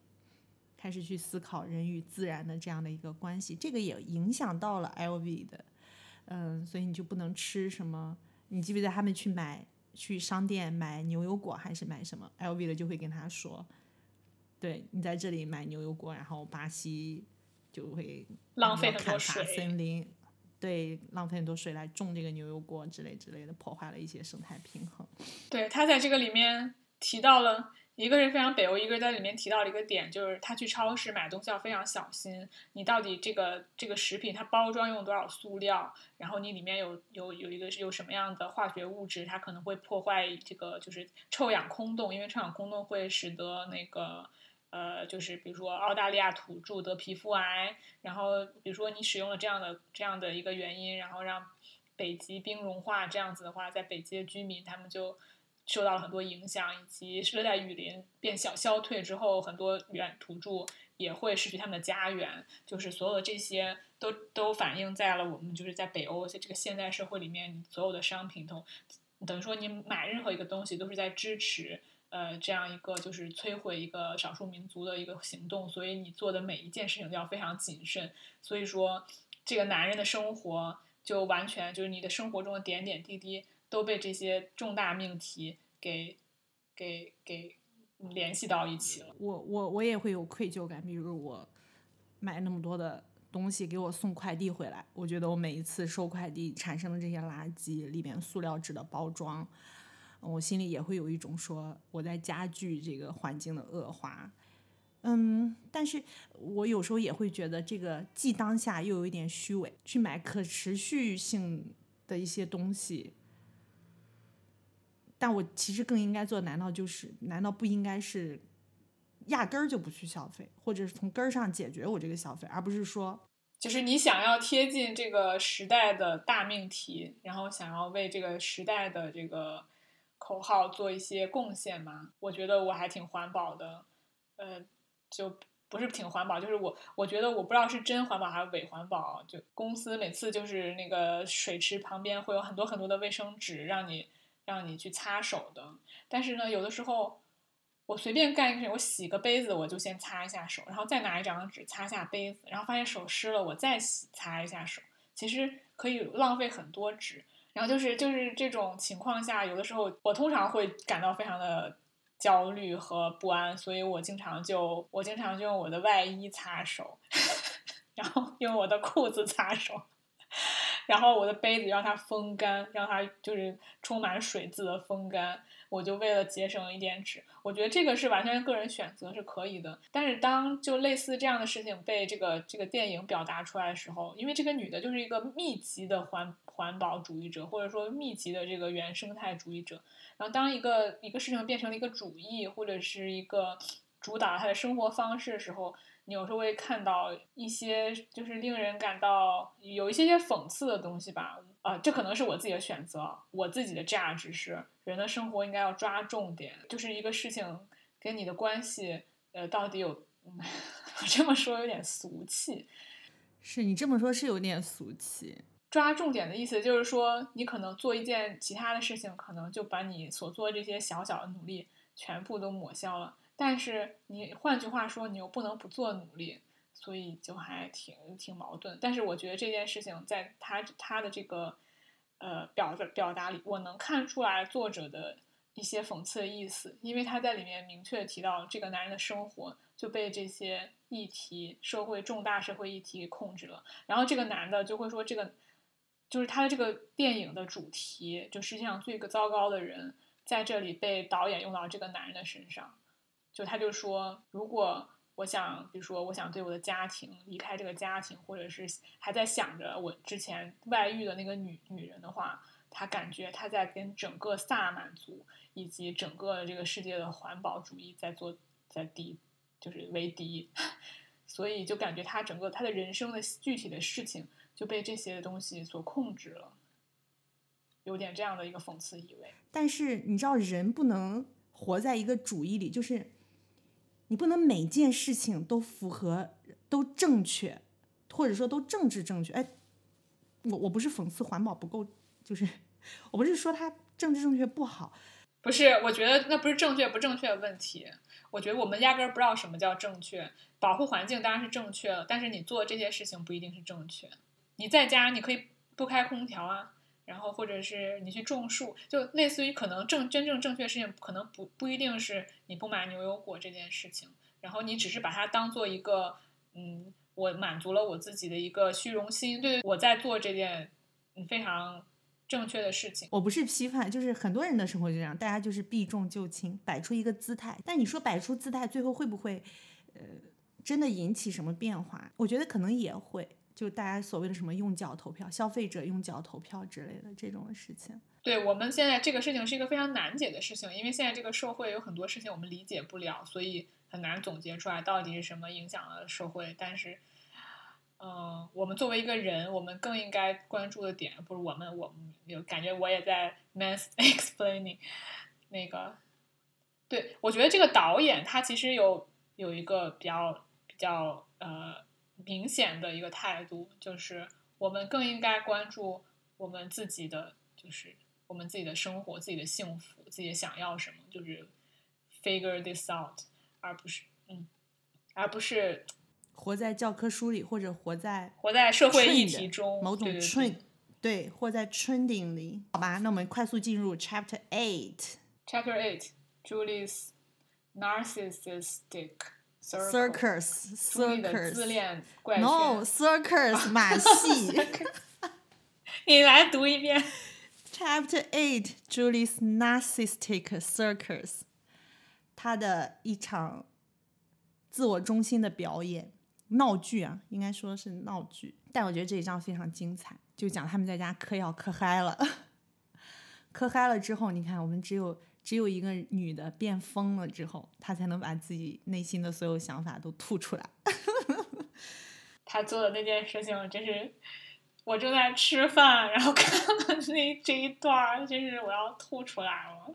Speaker 3: 开始去思考人与自然的这样的一个关系，这个也影响到了 LV 的，嗯，所以你就不能吃什么，你记不记得他们去买去商店买牛油果还是买什么，LV 的就会跟他说，对你在这里买牛油果，然后巴西。就会
Speaker 2: 浪费很多水，
Speaker 3: 森林对浪费很多水来种这个牛油果之类之类的，破坏了一些生态平衡。
Speaker 2: 对他在这个里面提到了。一个是非常北欧，一个人在里面提到了一个点，就是他去超市买东西要非常小心。你到底这个这个食品它包装用多少塑料，然后你里面有有有一个有什么样的化学物质，它可能会破坏这个就是臭氧空洞，因为臭氧空洞会使得那个呃就是比如说澳大利亚土著得皮肤癌，然后比如说你使用了这样的这样的一个原因，然后让北极冰融化，这样子的话，在北极的居民他们就。受到了很多影响，以及热带雨林变小消退之后，很多原土著也会失去他们的家园。就是所有的这些都都反映在了我们就是在北欧这个现代社会里面，所有的商品都等于说你买任何一个东西都是在支持呃这样一个就是摧毁一个少数民族的一个行动，所以你做的每一件事情都要非常谨慎。所以说，这个男人的生活就完全就是你的生活中的点点滴滴。都被这些重大命题给给给联系到一起了。
Speaker 3: 我我我也会有愧疚感，比如我买那么多的东西给我送快递回来，我觉得我每一次收快递产生的这些垃圾里面塑料纸的包装，我心里也会有一种说我在加剧这个环境的恶化。嗯，但是我有时候也会觉得这个既当下又有一点虚伪，去买可持续性的一些东西。但我其实更应该做，难道就是难道不应该是压根儿就不去消费，或者是从根儿上解决我这个消费，而不是说，
Speaker 2: 就是你想要贴近这个时代的大命题，然后想要为这个时代的这个口号做一些贡献吗？我觉得我还挺环保的，呃，就不是挺环保，就是我我觉得我不知道是真环保还是伪环保。就公司每次就是那个水池旁边会有很多很多的卫生纸，让你。让你去擦手的，但是呢，有的时候我随便干一个事情，我洗个杯子，我就先擦一下手，然后再拿一张纸擦下杯子，然后发现手湿了，我再洗擦一下手，其实可以浪费很多纸。然后就是就是这种情况下，有的时候我通常会感到非常的焦虑和不安，所以我经常就我经常就用我的外衣擦手，然后用我的裤子擦手。然后我的杯子让它风干，让它就是充满水渍的风干。我就为了节省一点纸，我觉得这个是完全个人选择是可以的。但是当就类似这样的事情被这个这个电影表达出来的时候，因为这个女的就是一个密集的环环保主义者，或者说密集的这个原生态主义者。然后当一个一个事情变成了一个主义，或者是一个主导她的生活方式的时候。你有时候会看到一些就是令人感到有一些些讽刺的东西吧，啊，这可能是我自己的选择，我自己的价值是人的生活应该要抓重点，就是一个事情跟你的关系，呃，到底有，我这么说有点俗气，
Speaker 3: 是你这么说，是有点俗气。
Speaker 2: 抓重点的意思就是说，你可能做一件其他的事情，可能就把你所做的这些小小的努力全部都抹消了。但是你换句话说，你又不能不做努力，所以就还挺挺矛盾。但是我觉得这件事情在他他的这个呃表的表达里，我能看出来作者的一些讽刺的意思，因为他在里面明确提到这个男人的生活就被这些议题、社会重大社会议题给控制了。然后这个男的就会说，这个就是他的这个电影的主题，就世界上最个糟糕的人，在这里被导演用到这个男人的身上。就他就说，如果我想，比如说我想对我的家庭离开这个家庭，或者是还在想着我之前外遇的那个女女人的话，他感觉他在跟整个萨满族以及整个这个世界的环保主义在做在敌，就是为敌，所以就感觉他整个他的人生的具体的事情就被这些东西所控制了，有点这样的一个讽刺意味。
Speaker 3: 但是你知道，人不能活在一个主义里，就是。你不能每件事情都符合、都正确，或者说都政治正确。哎，我我不是讽刺环保不够，就是我不是说它政治正确不好，
Speaker 2: 不是，我觉得那不是正确不正确的问题。我觉得我们压根儿不知道什么叫正确。保护环境当然是正确，但是你做这些事情不一定是正确。你在家你可以不开空调啊。然后，或者是你去种树，就类似于可能正真正正确的事情，可能不不一定是你不买牛油果这件事情。然后你只是把它当做一个，嗯，我满足了我自己的一个虚荣心，对我在做这件非常正确的事情。
Speaker 3: 我不是批判，就是很多人的生活就这样，大家就是避重就轻，摆出一个姿态。但你说摆出姿态，最后会不会，呃，真的引起什么变化？我觉得可能也会，就大家所谓的什么用脚投票、消费者用脚投票之类的这种事情。
Speaker 2: 对我们现在这个事情是一个非常难解的事情，因为现在这个社会有很多事情我们理解不了，所以很难总结出来到底是什么影响了社会。但是，嗯、我们作为一个人，我们更应该关注的点，不是我们，我们有感觉我也在 mans explaining 那个，对我觉得这个导演他其实有有一个比较比较呃明显的一个态度，就是我们更应该关注我们自己的，就是我们自己的生活、自己的幸福、自己想要什么，就是 figure this out，而不是嗯，而不是
Speaker 3: 活在教科书里，或者活在
Speaker 2: 活在社会议题中，
Speaker 3: 某种 trend，
Speaker 2: 对
Speaker 3: 对，或在 trending 里，好吧？那我们快速进入 chapter eight
Speaker 2: Chapter Eight, Julie's narcissistic 莉的自
Speaker 3: circus
Speaker 2: 恋怪。
Speaker 3: no circus 马戏
Speaker 2: 你来读一遍。
Speaker 3: chapter eight Julie's narcissistic circus，他的一场自我中心的表演闹剧啊，应该说是闹剧，但我觉得这一章非常精彩，就讲他们在家嗑药嗑嗨了，嗑嗨了之后，你看我们只有只有一个女的变疯了之后，她才能把自己内心的所有想法都吐出来。
Speaker 2: 她做的那件事情，真是我正在吃饭，然后看了那这一段儿，真是我要吐出来了。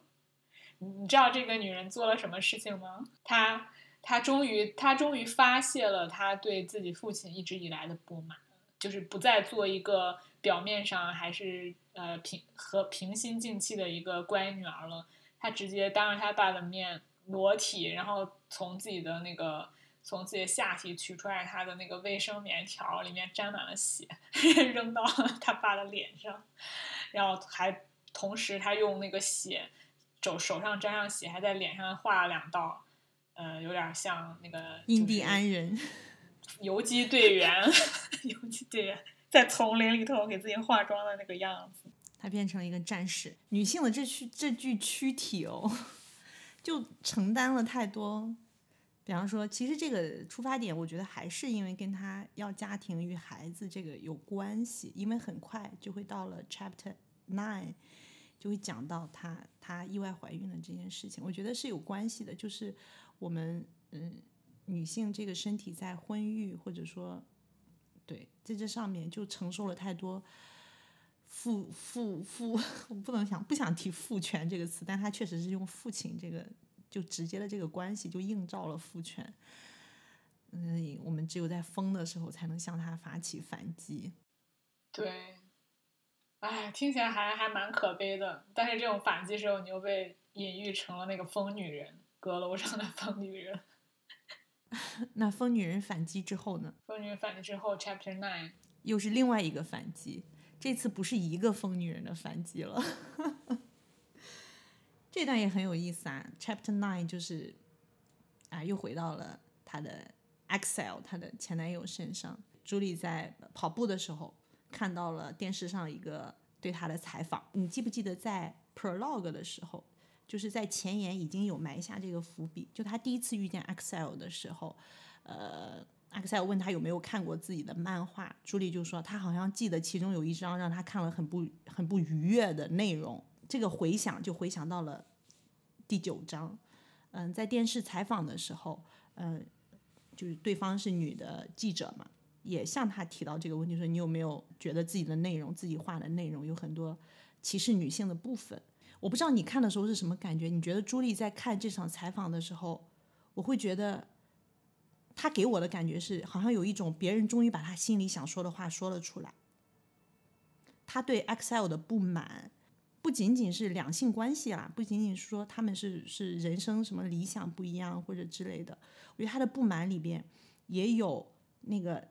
Speaker 2: 你知道这个女人做了什么事情吗？她她终于她终于发泄了她对自己父亲一直以来的不满，就是不再做一个表面上还是呃平和平心静气的一个乖女儿了。她直接当着他爸的面裸体，然后从自己的那个从自己的下体取出来他的那个卫生棉条，里面沾满了血，扔到他爸的脸上，然后还同时他用那个血手手上沾上血，还在脸上画了两道，呃，有点像那个
Speaker 3: 印第安人，
Speaker 2: 游击队员，游击队员在丛林里头给自己化妆的那个样子。
Speaker 3: 她变成了一个战士。女性的这躯这具躯体哦，就承担了太多。比方说，其实这个出发点，我觉得还是因为跟她要家庭与孩子这个有关系，因为很快就会到了 chapter nine，就会讲到她她意外怀孕的这件事情。我觉得是有关系的，就是我们嗯女性这个身体在婚育或者说对在这上面就承受了太多。父父父，我不能想不想提父权这个词，但他确实是用父亲这个就直接的这个关系就映照了父权。嗯，我们只有在疯的时候才能向他发起反击。
Speaker 2: 对，哎，听起来还还蛮可悲的。但是这种反击时候，你又被隐喻成了那个疯女人，阁楼上的疯女人。
Speaker 3: 那疯女人反击之后呢，
Speaker 2: 疯女人反击之后，Chapter Nine，
Speaker 3: 又是另外一个反击，这次不是一个疯女人的反击了。这段也很有意思啊，Chapter Nine 就是啊，又回到了她的 Axel 她的前男友身上。朱莉在跑步的时候看到了电视上一个对她的采访，你记不记得在 Prologue 的时候，就是在前言已经有埋下这个伏笔，就她第一次遇见 Excel 的时候，呃。阿克塞尔问他有没有看过自己的漫画，朱莉就说她好像记得其中有一张让她看了很不很不愉悦的内容。这个回想就回想到了第九章，嗯，在电视采访的时候，嗯，就是对方是女的记者嘛，也向她提到这个问题，说你有没有觉得自己的内容、自己画的内容有很多歧视女性的部分？我不知道你看的时候是什么感觉？你觉得朱莉在看这场采访的时候，我会觉得。他给我的感觉是，好像有一种别人终于把他心里想说的话说了出来。他对 Excel 的不满，不仅仅是两性关系啦，不仅仅是说他们是是人生什么理想不一样或者之类的。我觉得他的不满里边也有那个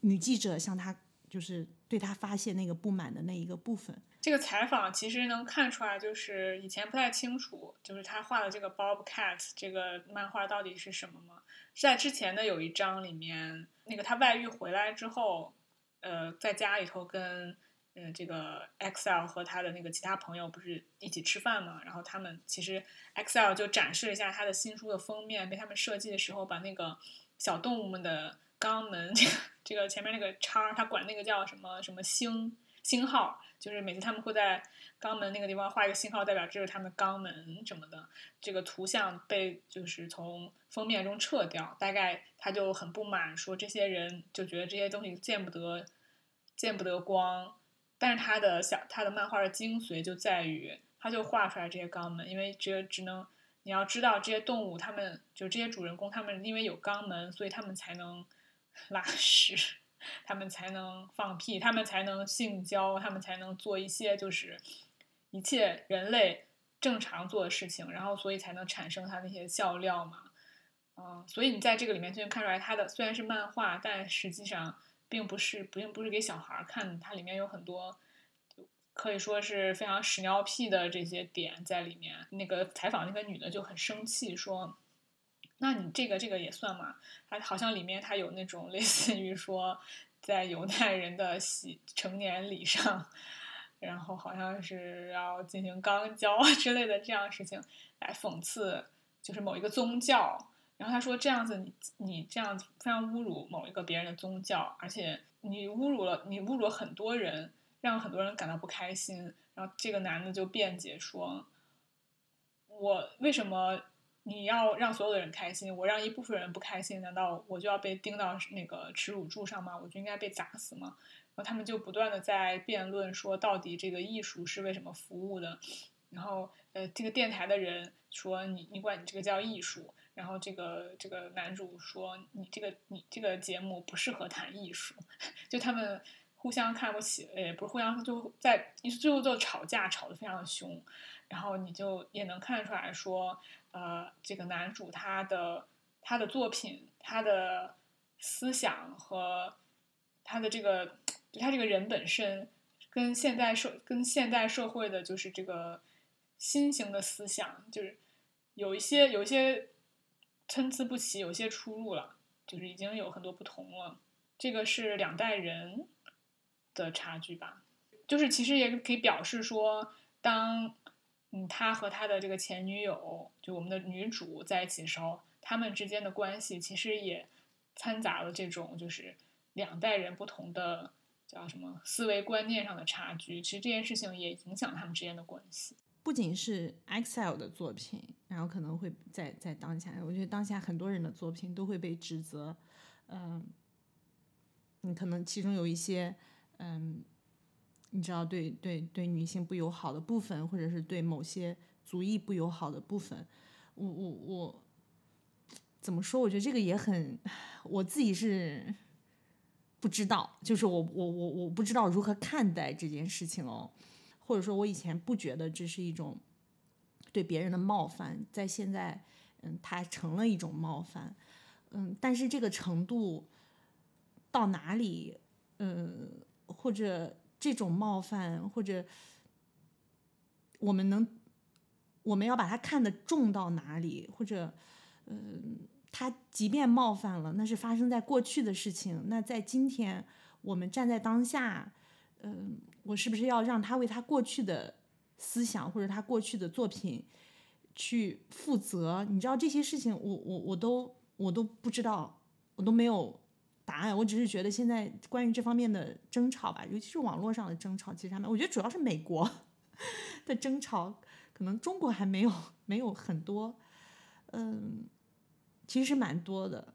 Speaker 3: 女记者向他就是对他发泄那个不满的那一个部分。
Speaker 2: 这个采访其实能看出来，就是以前不太清楚，就是他画的这个 Bob Cat 这个漫画到底是什么吗？在之前的有一章里面，那个他外遇回来之后，呃，在家里头跟嗯，这个 Excel 和他的那个其他朋友不是一起吃饭嘛？然后他们其实 Excel 就展示了一下他的新书的封面，被他们设计的时候把那个小动物们的肛门，这个前面那个叉，他管那个叫什么什么星星号，就是每次他们会在肛门那个地方画一个星号，代表这是他们的肛门什么的。这个图像被就是从封面中撤掉，大概他就很不满，说这些人就觉得这些东西见不得见不得光。但是他的小他的漫画的精髓就在于，他就画出来这些肛门，因为这只能你要知道这些动物，他们就这些主人公，他们因为有肛门，所以他们才能 拉屎，他们才能放屁，他们才能性交，他们才能做一些就是一切人类正常做的事情，然后所以才能产生他那些笑料嘛，嗯，所以你在这个里面就能看出来，他的虽然是漫画，但实际上。并不是，并不是给小孩看的，它里面有很多可以说是非常屎尿屁的这些点在里面。那个采访那个女的就很生气，说：“那你这个这个也算吗？”他好像里面它有那种类似于说，在犹太人的洗成年礼上，然后好像是要进行肛交之类的这样事情来讽刺，就是某一个宗教。然后他说：“这样子，你你这样非常侮辱某一个别人的宗教，而且你侮辱了你侮辱了很多人，让很多人感到不开心。”然后这个男的就辩解说：“我为什么你要让所有的人开心？我让一部分人不开心，难道我就要被钉到那个耻辱柱上吗？我就应该被砸死吗？”然后他们就不断的在辩论说，到底这个艺术是为什么服务的？然后呃，这个电台的人说：“你你管你这个叫艺术？”然后这个这个男主说：“你这个你这个节目不适合谈艺术。”就他们互相看不起，也不是互相就在你最后就吵架，吵得非常凶。然后你就也能看出来说，呃，这个男主他的他的作品，他的思想和他的这个就他这个人本身，跟现代社跟现代社会的就是这个新型的思想，就是有一些有一些。参差不齐，有些出入了，就是已经有很多不同了。这个是两代人的差距吧？就是其实也可以表示说，当嗯他和他的这个前女友，就我们的女主在一起的时候，他们之间的关系其实也掺杂了这种就是两代人不同的叫什么思维观念上的差距。其实这件事情也影响他们之间的关系。
Speaker 3: 不仅是 Excel 的作品，然后可能会在在当下，我觉得当下很多人的作品都会被指责，嗯，你可能其中有一些，嗯，你知道对对对女性不友好的部分，或者是对某些族裔不友好的部分，我我我怎么说？我觉得这个也很，我自己是不知道，就是我我我我不知道如何看待这件事情哦。或者说，我以前不觉得这是一种对别人的冒犯，在现在，嗯，它成了一种冒犯，嗯，但是这个程度到哪里，嗯，或者这种冒犯，或者我们能，我们要把它看得重到哪里，或者，嗯，他即便冒犯了，那是发生在过去的事情，那在今天，我们站在当下。嗯，我是不是要让他为他过去的思想或者他过去的作品去负责？你知道这些事情，我我我都我都不知道，我都没有答案。我只是觉得现在关于这方面的争吵吧，尤其是网络上的争吵，其实他们我觉得主要是美国 的争吵，可能中国还没有没有很多，嗯，其实蛮多的。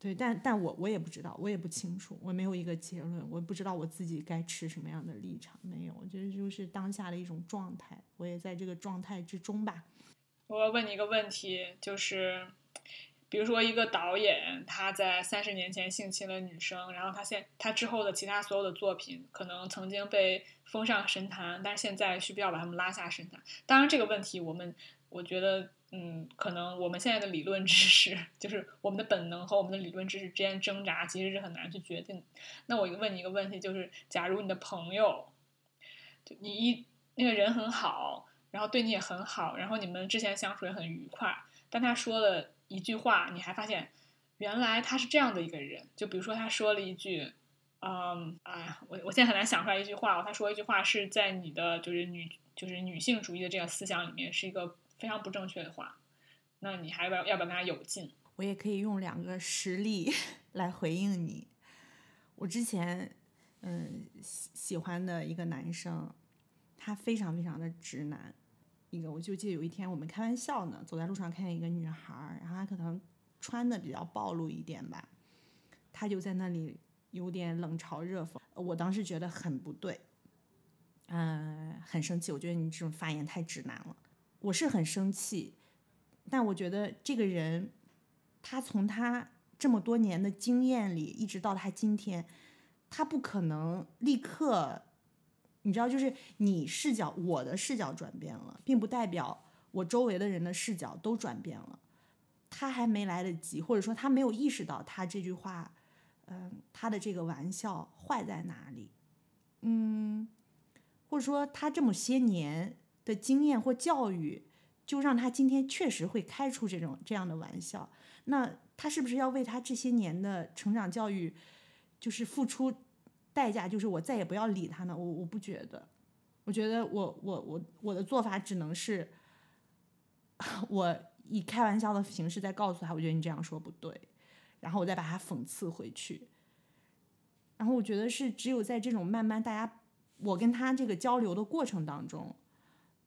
Speaker 3: 对，但但我我也不知道，我也不清楚，我没有一个结论，我不知道我自己该持什么样的立场，没有，我觉得就是当下的一种状态，我也在这个状态之中吧。
Speaker 2: 我要问你一个问题，就是，比如说一个导演他在三十年前性侵了女生，然后他现他之后的其他所有的作品可能曾经被封上神坛，但是现在需不要把他们拉下神坛？当然这个问题我们我觉得。嗯，可能我们现在的理论知识，就是我们的本能和我们的理论知识之间挣扎，其实是很难去决定。那我问你一个问题，就是假如你的朋友，就你一那个人很好，然后对你也很好，然后你们之前相处也很愉快，但他说了一句话，你还发现原来他是这样的一个人。就比如说他说了一句，嗯，哎，我我现在很难想出来一句话。他说一句话是在你的就是女就是女性主义的这个思想里面是一个非常不正确的话。那你还要要要不要跟他有劲？
Speaker 3: 我也可以用两个实例 来回应你。我之前嗯喜喜欢的一个男生，他非常非常的直男。一个我就记得有一天我们开玩笑呢，走在路上看见一个女孩儿，然后她可能穿的比较暴露一点吧，她就在那里。有点冷嘲热讽，我当时觉得很不对，嗯，很生气。我觉得你这种发言太直男了，我是很生气。但我觉得这个人，他从他这么多年的经验里，一直到他今天，他不可能立刻，你知道，就是你视角，我的视角转变了，并不代表我周围的人的视角都转变了。他还没来得及，或者说他没有意识到他这句话。嗯，他的这个玩笑坏在哪里？嗯，或者说他这么些年的经验或教育，就让他今天确实会开出这种这样的玩笑。那他是不是要为他这些年的成长教育，就是付出代价？就是我再也不要理他呢？我我不觉得，我觉得我我我我的做法只能是，我以开玩笑的形式在告诉他，我觉得你这样说不对。然后我再把他讽刺回去，然后我觉得是只有在这种慢慢大家我跟他这个交流的过程当中，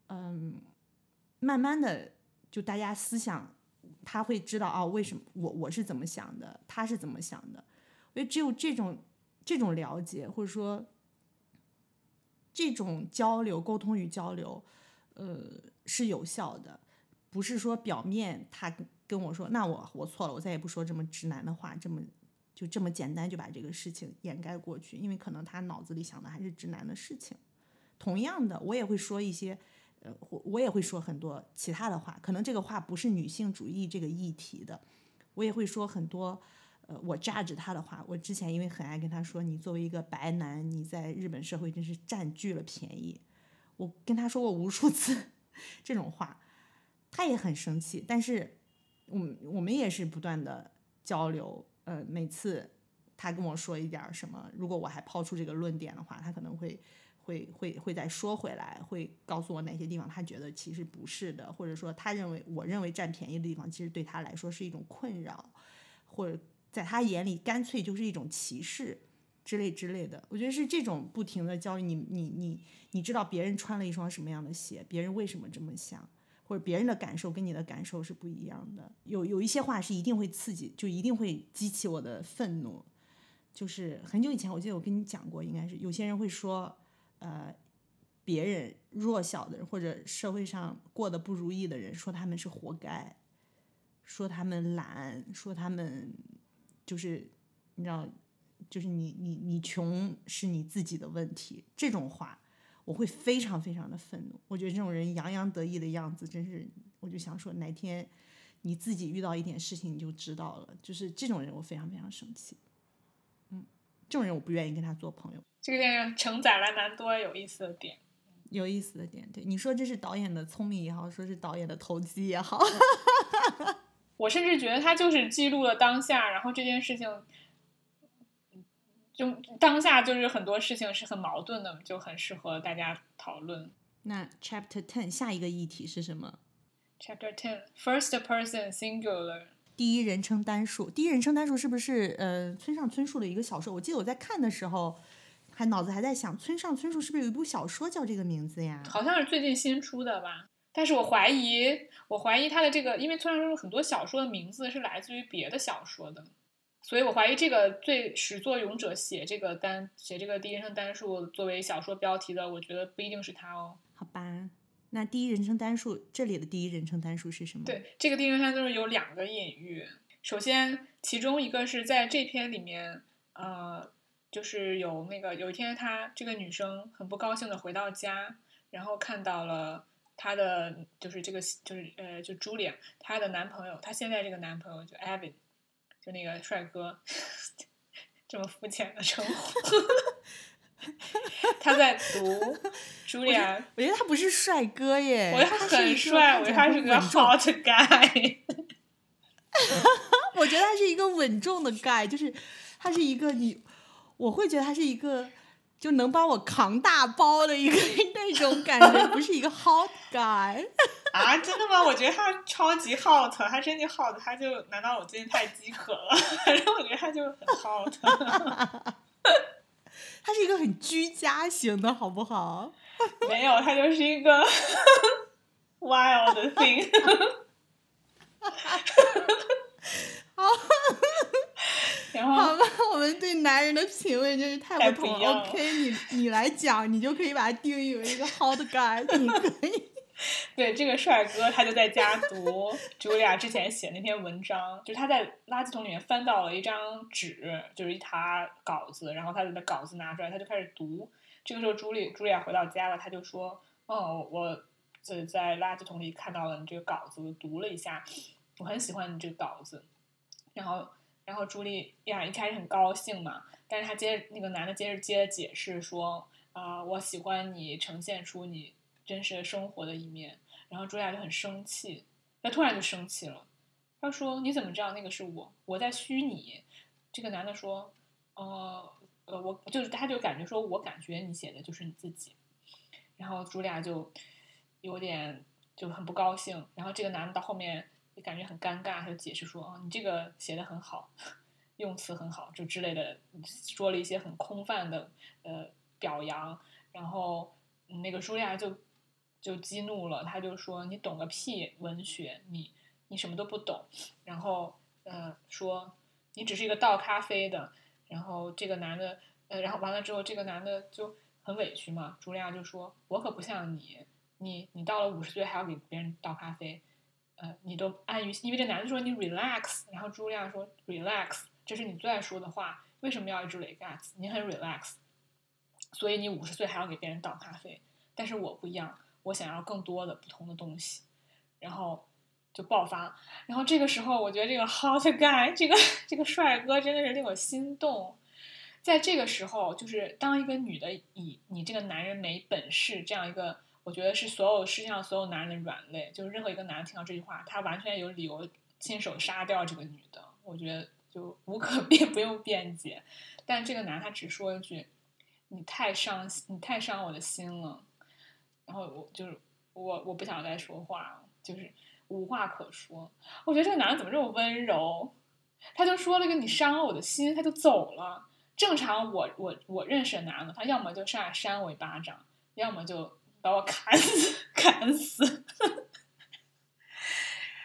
Speaker 3: 嗯，慢慢的就大家思想他会知道啊为什么我我是怎么想的，他是怎么想的，因为只有这种这种了解或者说这种交流沟通与交流，呃是有效的，不是说表面他。跟我说，那我我错了，我再也不说这么直男的话，这么就这么简单就把这个事情掩盖过去，因为可能他脑子里想的还是直男的事情。同样的，我也会说一些，呃，我我也会说很多其他的话，可能这个话不是女性主义这个议题的，我也会说很多，呃，我 judge 他的话。我之前因为很爱跟他说，你作为一个白男，你在日本社会真是占据了便宜。我跟他说过无数次 这种话，他也很生气，但是。我我们也是不断的交流，呃，每次他跟我说一点什么，如果我还抛出这个论点的话，他可能会会会会再说回来，会告诉我哪些地方他觉得其实不是的，或者说他认为我认为占便宜的地方，其实对他来说是一种困扰，或者在他眼里干脆就是一种歧视之类之类的。我觉得是这种不停的教育你，你你你知道别人穿了一双什么样的鞋，别人为什么这么想。或者别人的感受跟你的感受是不一样的，有有一些话是一定会刺激，就一定会激起我的愤怒。就是很久以前，我记得我跟你讲过，应该是有些人会说，呃，别人弱小的人或者社会上过得不如意的人，说他们是活该，说他们懒，说他们就是你知道，就是你你你穷是你自己的问题，这种话。我会非常非常的愤怒，我觉得这种人洋洋得意的样子，真是，我就想说，哪天你自己遇到一点事情，你就知道了。就是这种人，我非常非常生气。嗯，这种人我不愿意跟他做朋友。
Speaker 2: 这个电影承载了蛮多有意思的点，
Speaker 3: 有意思的点。对，你说这是导演的聪明也好，说是导演的投机也好，
Speaker 2: 我甚至觉得它就是记录了当下，然后这件事情。就当下就是很多事情是很矛盾的，就很适合大家讨论。
Speaker 3: 那 Chapter Ten 下一个议题是什么
Speaker 2: ？Chapter Ten First Person Singular
Speaker 3: 第一人称单数。第一人称单数是不是呃村上春树的一个小说？我记得我在看的时候，还脑子还在想，村上春树是不是有一部小说叫这个名字呀？
Speaker 2: 好像是最近新出的吧。但是我怀疑，我怀疑他的这个，因为村上春树很多小说的名字是来自于别的小说的。所以我怀疑这个最始作俑者写这个单写这个第一人称单数作为小说标题的，我觉得不一定是他哦。
Speaker 3: 好吧，那第一人称单数这里的第一人称单数是什么？
Speaker 2: 对，这个第一人称单数有两个隐喻。首先，其中一个是在这篇里面，呃，就是有那个有一天，她这个女生很不高兴的回到家，然后看到了她的就是这个就是呃就朱莉她的男朋友，她现在这个男朋友就 Evan。就那个帅哥，这么肤浅的称呼，他在读朱莉安。
Speaker 3: 我觉得他不是帅哥耶，
Speaker 2: 我觉得他很帅，我觉得他是个 hot guy。
Speaker 3: 我觉得他是一个稳重的 guy，就是他是一个你，我会觉得他是一个就能帮我扛大包的一个 那种感觉，不是一个 hot guy。
Speaker 2: 啊，真的吗？我觉得他超级 hot，他真的 hot，他就难道我最近太饥渴了？反正我觉得他就很 hot。
Speaker 3: 他是一个很居家型的，好不好？
Speaker 2: 没有，他就是一个 wild thing。
Speaker 3: 好，好吧，我们对男人的品味真是太
Speaker 2: 太
Speaker 3: 不同
Speaker 2: 了
Speaker 3: OK，你你来讲，你就可以把它定义为一个 hot guy，你 可以。
Speaker 2: 对这个帅哥，他就在家读茱莉亚之前写那篇文章，就是他在垃圾桶里面翻到了一张纸，就是一沓稿子，然后他就把稿子拿出来，他就开始读。这个时候，朱莉朱莉亚回到家了，他就说：“哦，我这在垃圾桶里看到了你这个稿子，我读了一下，我很喜欢你这个稿子。”然后，然后茱莉亚一开始很高兴嘛，但是他接那个男的接着接着解释说：“啊、我喜欢你呈现出你真实的生活的一面。”然后茱莉亚就很生气，他突然就生气了，他说：“你怎么知道那个是我？我在虚拟。”这个男的说：“呃呃，我就是他就感觉说我感觉你写的就是你自己。”然后朱莉亚就有点就很不高兴，然后这个男的到后面就感觉很尴尬，他就解释说：“哦，你这个写的很好，用词很好，就之类的，说了一些很空泛的呃表扬。”然后那个茱莉亚就就激怒了，他就说：“你懂个屁文学，你你什么都不懂。”然后呃说：“你只是一个倒咖啡的。”然后这个男的呃，然后完了之后，这个男的就很委屈嘛。茱莉亚就说：“我可不像你，你你到了五十岁还要给别人倒咖啡，呃，你都安于，因为这男的说你 relax，然后朱莉亚说 relax，这是你最爱说的话，为什么要一直 relax？你很 relax，所以你五十岁还要给别人倒咖啡，但是我不一样，我想要更多的不同的东西，然后就爆发。然后这个时候，我觉得这个 hot guy，这个这个帅哥真的是令我心动。在这个时候，就是当一个女的以你这个男人没本事这样一个，我觉得是所有世界上所有男人的软肋，就是任何一个男的听到这句话，他完全有理由亲手杀掉这个女的，我觉得就无可 辩，不用辩解。但这个男他只说一句：“你太伤，你太伤我的心了。”然后我就是我，我不想再说话了，就是无话可说。我觉得这个男的怎么这么温柔？他就说了个“你伤了我的心”，他就走了。正常我我我认识的男的，他要么就上来扇我一巴掌，要么就把我砍死 砍死，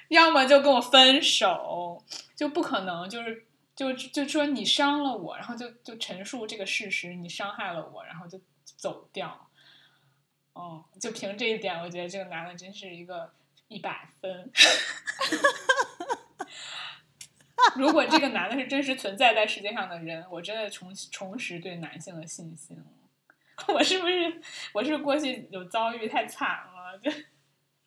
Speaker 2: 要么就跟我分手，就不可能就是就就说你伤了我，然后就就陈述这个事实，你伤害了我，然后就走掉。哦，就凭这一点，我觉得这个男的真是一个一百分。如果这个男的是真实存在在世界上的人，我真的重重拾对男性的信心了。我是不是我是不是过去有遭遇太惨了？就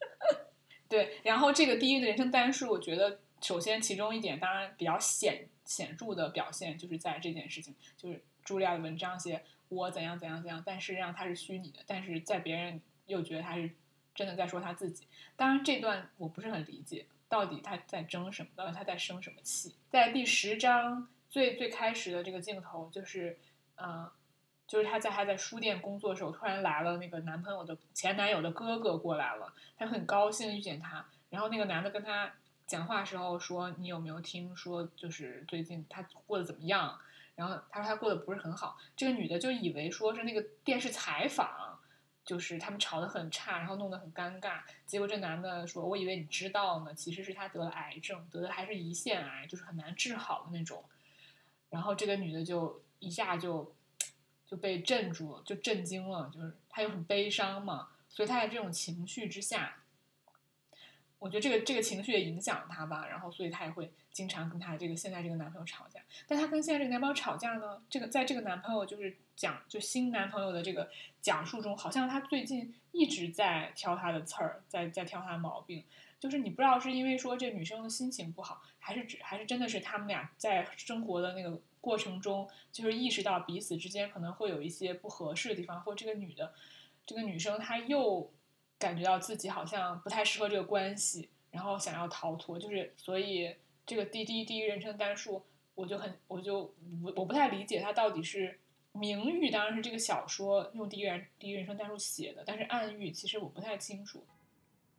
Speaker 2: 对，然后这个第一的人生单数，我觉得首先其中一点当然比较显显著的表现就是在这件事情，就是茱莉亚的文章写我怎样怎样怎样，但实际上他是虚拟的，但是在别人又觉得他是真的在说他自己。当然这段我不是很理解。到底他在争什么？到底他在生什么气？在第十章最最开始的这个镜头，就是，嗯、就是她在还在书店工作的时候，突然来了那个男朋友的前男友的哥哥过来了，她很高兴遇见他。然后那个男的跟他讲话时候说：“你有没有听说，就是最近他过得怎么样？”然后他说他过得不是很好。这个女的就以为说是那个电视采访。就是他们吵得很差，然后弄得很尴尬。结果这男的说：“我以为你知道呢，其实是他得了癌症，得的还是胰腺癌，就是很难治好的那种。”然后这个女的就一下就就被镇住了，就震惊了，就是她又很悲伤嘛，所以她在这种情绪之下，我觉得这个这个情绪也影响她吧。然后所以她也会经常跟她这个现在这个男朋友吵架。但她跟现在这个男朋友吵架呢，这个在这个男朋友就是讲就新男朋友的这个讲述中，好像她最近一直在挑他的刺儿，在在挑他的毛病。就是你不知道是因为说这女生的心情不好，还是只还是真的是他们俩在生活的那个过程中，就是意识到彼此之间可能会有一些不合适的地方，或这个女的这个女生她又感觉到自己好像不太适合这个关系，然后想要逃脱，就是所以这个第第第一人称单数，我就很我就我我不太理解他到底是明喻，当然是这个小说用第一人第一人称单数写的，但是暗喻其实我不太清楚。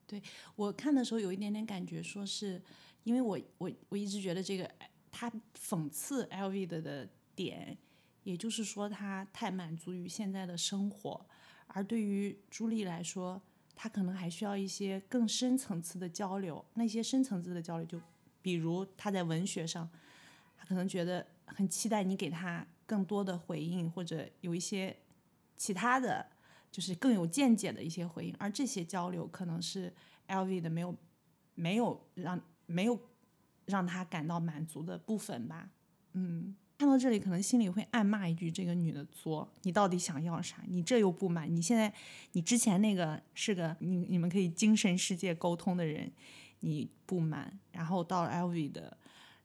Speaker 3: 对我看的时候有一点点感觉，说是因为我我我一直觉得这个他讽刺 LV 的的点，也就是说他太满足于现在的生活，而对于朱莉来说，他可能还需要一些更深层次的交流。那些深层次的交流，就比如他在文学上，他可能觉得很期待你给他更多的回应，或者有一些其他的。就是更有见解的一些回应，而这些交流可能是 LV 的没有没有让没有让他感到满足的部分吧。嗯，看到这里可能心里会暗骂一句：“这个女的作，你到底想要啥？你这又不满？你现在你之前那个是个你你们可以精神世界沟通的人，你不满，然后到 LV 的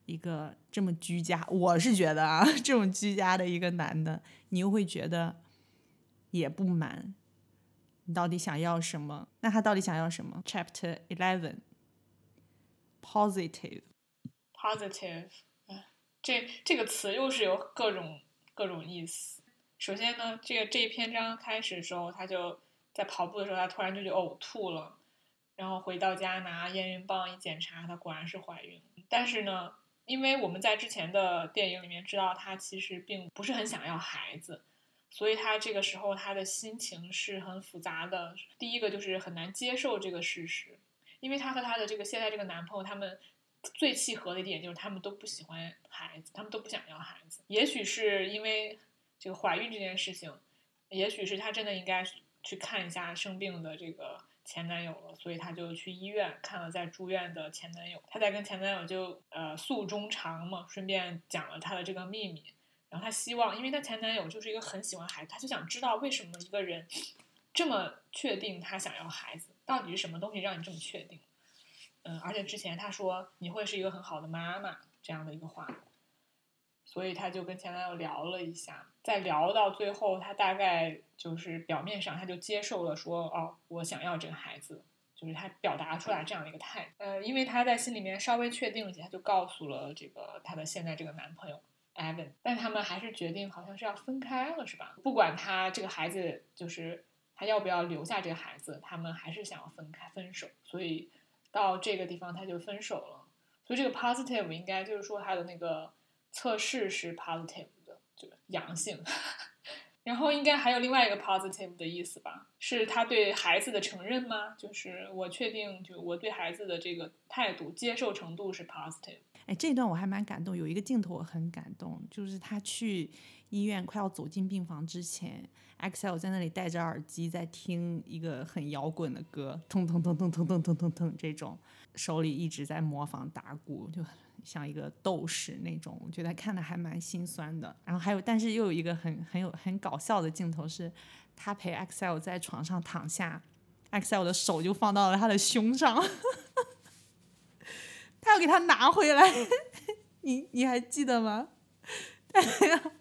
Speaker 3: 一个这么居家，我是觉得啊，这种居家的一个男的，你又会觉得也不满。”你到底想要什么？那他到底想要什么？Chapter Eleven Positive
Speaker 2: Positive，这这个词又是有各种各种意思。首先呢，这个这一篇章开始的时候，他就在跑步的时候，他突然就就呕吐了，然后回到家拿验孕棒一检查，她果然是怀孕。但是呢，因为我们在之前的电影里面知道，她其实并不是很想要孩子。所以她这个时候她的心情是很复杂的。第一个就是很难接受这个事实，因为她和她的这个现在这个男朋友，他们最契合的一点就是他们都不喜欢孩子，他们都不想要孩子。也许是因为这个怀孕这件事情，也许是她真的应该去看一下生病的这个前男友了，所以她就去医院看了在住院的前男友。她在跟前男友就呃诉衷肠嘛，顺便讲了她的这个秘密。然后她希望，因为她前男友就是一个很喜欢孩子，她就想知道为什么一个人这么确定他想要孩子，到底是什么东西让你这么确定？嗯，而且之前她说你会是一个很好的妈妈这样的一个话，所以她就跟前男友聊了一下，在聊到最后，她大概就是表面上她就接受了说哦，我想要这个孩子，就是她表达出来这样的一个态度。呃，因为她在心里面稍微确定了一下，她就告诉了这个她的现在这个男朋友。Evan，但他们还是决定好像是要分开了，是吧？不管他这个孩子就是他要不要留下这个孩子，他们还是想要分开分手。所以到这个地方他就分手了。所以这个 positive 应该就是说他的那个测试是 positive 的，就阳性。然后应该还有另外一个 positive 的意思吧？是他对孩子的承认吗？就是我确定，就我对孩子的这个态度接受程度是 positive。
Speaker 3: 哎，这段我还蛮感动，有一个镜头我很感动，就是他去医院快要走进病房之前，Excel 在那里戴着耳机在听一个很摇滚的歌，咚咚咚咚咚咚咚咚咚这种，手里一直在模仿打鼓，就像一个斗士那种，我觉得看的还蛮心酸的。然后还有，但是又有一个很很有很搞笑的镜头，是他陪 Excel 在床上躺下，Excel 的手就放到了他的胸上。他要给他拿回来，你你还记得吗？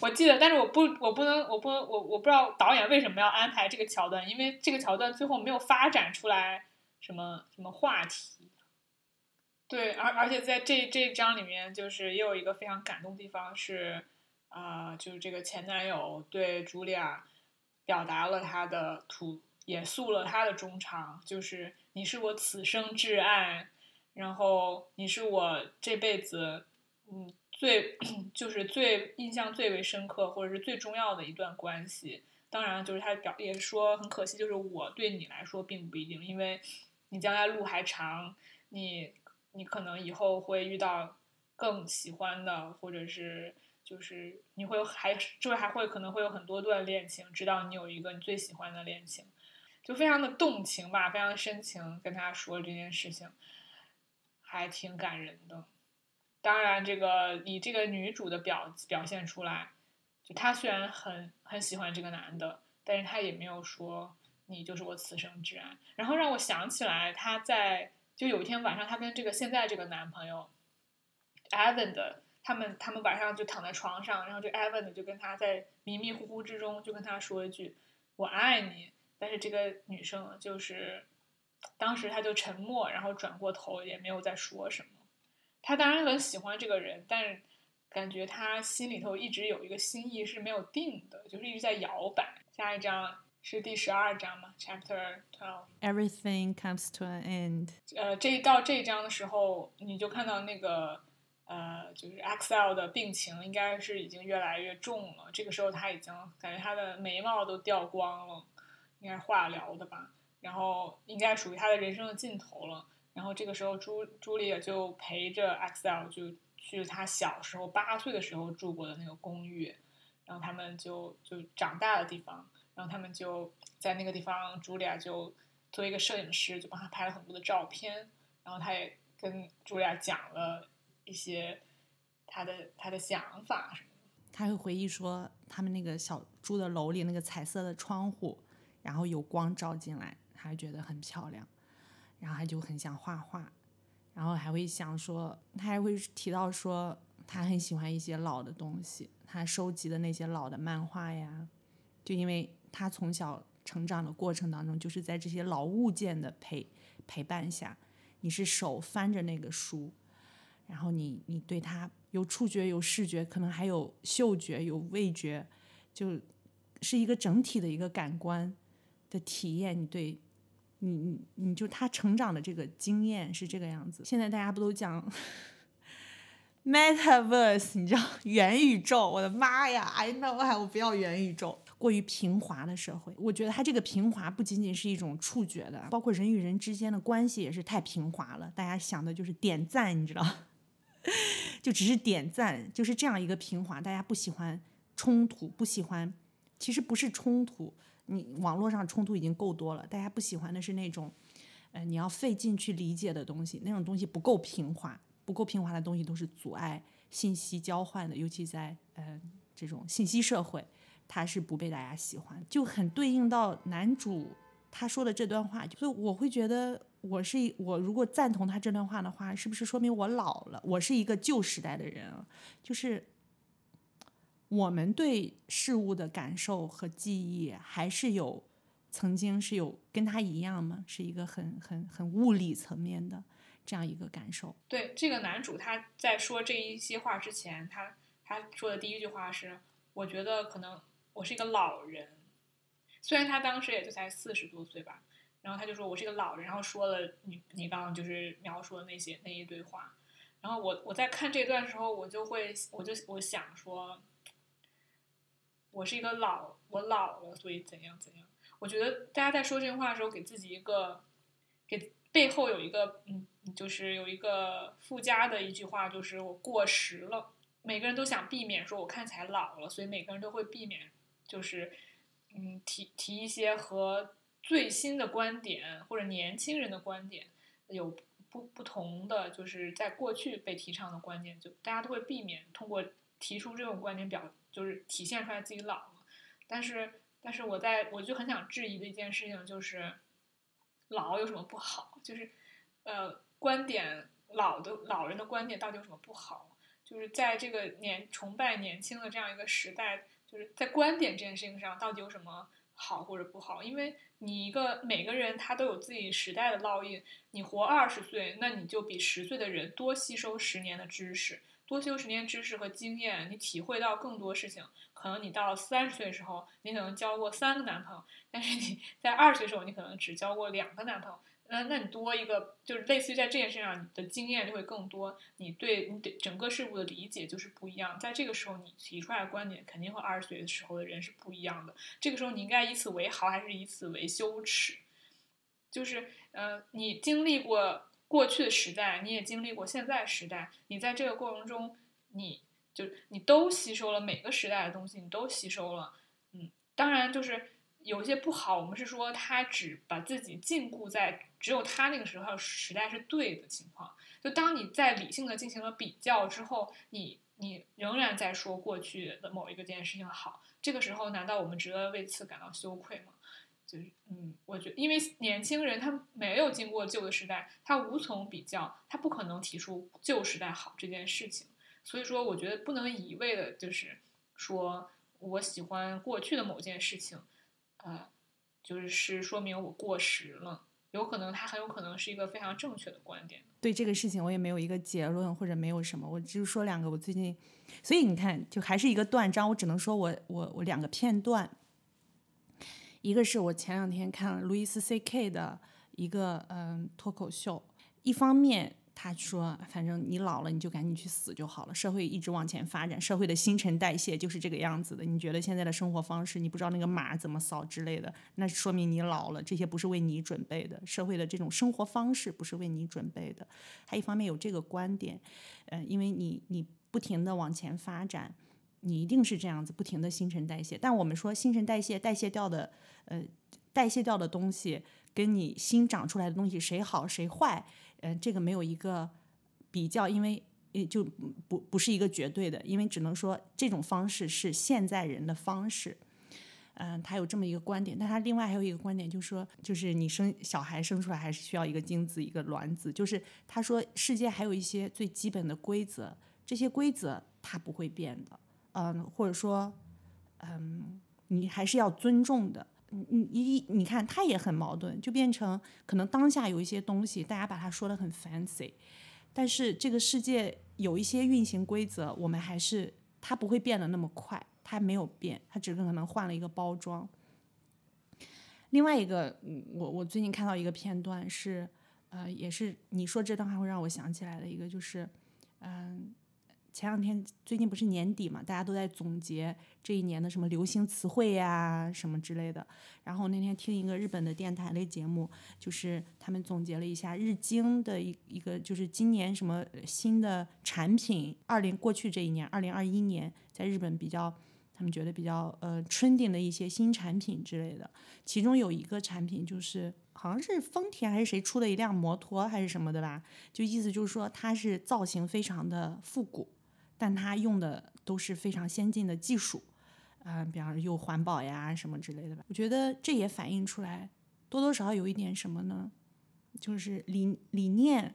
Speaker 2: 我记得，但是我不，我不能，我不，我我不知道导演为什么要安排这个桥段，因为这个桥段最后没有发展出来什么什么话题。对，而而且在这这一章里面，就是也有一个非常感动地方是，啊，就是这个前男友对茱莉亚表达了他的吐，也诉了他的衷肠，就是。你是我此生挚爱，然后你是我这辈子，嗯，最 就是最印象最为深刻或者是最重要的一段关系。当然，就是他表也说很可惜，就是我对你来说并不一定，因为你将来路还长，你你可能以后会遇到更喜欢的，或者是就是你会还就还会可能会有很多段恋情，直到你有一个你最喜欢的恋情。就非常的动情吧，非常深情，跟他说这件事情，还挺感人的。当然，这个以这个女主的表表现出来，就她虽然很很喜欢这个男的，但是她也没有说你就是我此生挚爱。然后让我想起来，她在就有一天晚上，她跟这个现在这个男朋友，Evan 的，他们他们晚上就躺在床上，然后这 Evan 的就跟他在迷迷糊糊之中就跟他说一句：“我爱你。”但是这个女生就是，当时她就沉默，然后转过头也没有再说什么。她当然很喜欢这个人，但是感觉她心里头一直有一个心意是没有定的，就是一直在摇摆。下一章是第十二章嘛，Chapter Twelve。
Speaker 3: Everything comes to an end。
Speaker 2: 呃，这到这一章的时候，你就看到那个呃，就是 Axel 的病情应该是已经越来越重了。这个时候他已经感觉他的眉毛都掉光了，应该是化疗的吧。然后应该属于他的人生的尽头了。然后这个时候朱朱丽叶就陪着 Axel 就去他小时候八岁的时候住过的那个公寓，然后他们就就长大的地方，然后他们就在那个地方，茱莉亚就作为一个摄影师，就帮他拍了很多的照片，然后他也跟茱莉亚讲了一些他的他的想法。
Speaker 3: 他会回忆说，他们那个小住的楼里那个彩色的窗户，然后有光照进来，他觉得很漂亮，然后他就很想画画，然后还会想说，他还会提到说，他很喜欢一些老的东西，他收集的那些老的漫画呀，就因为他从小成长的过程当中，就是在这些老物件的陪陪伴下，你是手翻着那个书，然后你你对它有触觉、有视觉，可能还有嗅觉、有味觉，就是一个整体的一个感官的体验。你对你你你就他成长的这个经验是这个样子。现在大家不都讲 metaverse，你知道元宇宙？我的妈呀！I know，我不要元宇宙。过于平滑的社会，我觉得它这个平滑不仅仅是一种触觉的，包括人与人之间的关系也是太平滑了。大家想的就是点赞，你知道，就只是点赞，就是这样一个平滑。大家不喜欢冲突，不喜欢，其实不是冲突，你网络上冲突已经够多了。大家不喜欢的是那种，呃，你要费劲去理解的东西，那种东西不够平滑，不够平滑的东西都是阻碍信息交换的，尤其在呃这种信息社会。他是不被大家喜欢，就很对应到男主他说的这段话，所以我会觉得我是我如果赞同他这段话的话，是不是说明我老了？我是一个旧时代的人，就是我们对事物的感受和记忆还是有曾经是有跟他一样吗？是一个很很很物理层面的这样一个感受。
Speaker 2: 对这个男主，他在说这一些话之前，他他说的第一句话是：“我觉得可能。”我是一个老人，虽然他当时也就才四十多岁吧，然后他就说我是一个老人，然后说了你你刚刚就是描述的那些那一堆话，然后我我在看这段时候，我就会我就我想说，我是一个老我老了，所以怎样怎样。我觉得大家在说这句话的时候，给自己一个给背后有一个嗯，就是有一个附加的一句话，就是我过时了。每个人都想避免说我看起来老了，所以每个人都会避免。就是，嗯，提提一些和最新的观点或者年轻人的观点有不不同的，就是在过去被提倡的观点，就大家都会避免通过提出这种观点表，就是体现出来自己老了。但是，但是我在我就很想质疑的一件事情就是，老有什么不好？就是，呃，观点老的老人的观点到底有什么不好？就是在这个年崇拜年轻的这样一个时代。就是在观点这件事情上，到底有什么好或者不好？因为你一个每个人他都有自己时代的烙印。你活二十岁，那你就比十岁的人多吸收十年的知识，多修十年知识和经验，你体会到更多事情。可能你到三十岁的时候，你可能交过三个男朋友，但是你 在二十岁的时候，你可能只交过两个男朋友。那那你多一个，就是类似于在这件事上，你的经验就会更多，你对你对整个事物的理解就是不一样。在这个时候，你提出来的观点肯定和二十岁的时候的人是不一样的。这个时候，你应该以此为豪，还是以此为羞耻？就是呃，你经历过过去的时代，你也经历过现在时代，你在这个过程中，你就你都吸收了每个时代的东西，你都吸收了。嗯，当然就是。有一些不好，我们是说他只把自己禁锢在只有他那个时候时代是对的情况。就当你在理性的进行了比较之后，你你仍然在说过去的某一个件事情好，这个时候难道我们值得为此感到羞愧吗？就是嗯，我觉得因为年轻人他没有经过旧的时代，他无从比较，他不可能提出旧时代好这件事情。所以说，我觉得不能一味的就是说我喜欢过去的某件事情。呃，就是是说明我过时了，有可能他很有可能是一个非常正确的观点。
Speaker 3: 对这个事情，我也没有一个结论或者没有什么，我只是说两个我最近，所以你看，就还是一个断章，我只能说我我我两个片段，一个是我前两天看了路易斯 C.K. 的一个嗯脱口秀，一方面。他说：“反正你老了，你就赶紧去死就好了。社会一直往前发展，社会的新陈代谢就是这个样子的。你觉得现在的生活方式，你不知道那个码怎么扫之类的，那说明你老了。这些不是为你准备的，社会的这种生活方式不是为你准备的。还一方面有这个观点，呃，因为你你不停的往前发展，你一定是这样子，不停的新陈代谢。但我们说新陈代谢代谢掉的，呃，代谢掉的东西跟你新长出来的东西谁好谁坏？”嗯，这个没有一个比较，因为也就不不是一个绝对的，因为只能说这种方式是现在人的方式。嗯，他有这么一个观点，但他另外还有一个观点，就是说，就是你生小孩生出来还是需要一个精子一个卵子，就是他说世界还有一些最基本的规则，这些规则它不会变的。嗯，或者说，嗯，你还是要尊重的。你你你看，他也很矛盾，就变成可能当下有一些东西，大家把它说的很 fancy，但是这个世界有一些运行规则，我们还是它不会变得那么快，它没有变，它只是可能换了一个包装。另外一个，我我最近看到一个片段是，呃，也是你说这段话会让我想起来的一个，就是，嗯。前两天，最近不是年底嘛，大家都在总结这一年的什么流行词汇呀，什么之类的。然后那天听一个日本的电台类节目，就是他们总结了一下日经的一一个，就是今年什么新的产品，二零过去这一年，二零二一年在日本比较，他们觉得比较呃 trending 的一些新产品之类的。其中有一个产品就是好像是丰田还是谁出的一辆摩托还是什么的吧，就意思就是说它是造型非常的复古。但它用的都是非常先进的技术，嗯，比方又环保呀什么之类的吧。我觉得这也反映出来多多少少有一点什么呢？就是理理念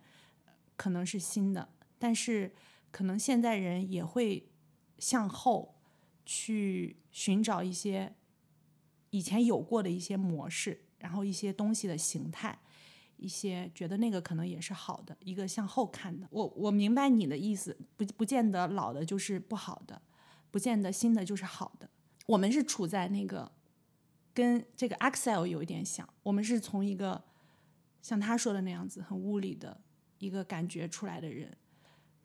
Speaker 3: 可能是新的，但是可能现在人也会向后去寻找一些以前有过的一些模式，然后一些东西的形态。一些觉得那个可能也是好的，一个向后看的。我我明白你的意思，不不见得老的就是不好的，不见得新的就是好的。我们是处在那个跟这个 Excel 有一点像，我们是从一个像他说的那样子很物理的一个感觉出来的人。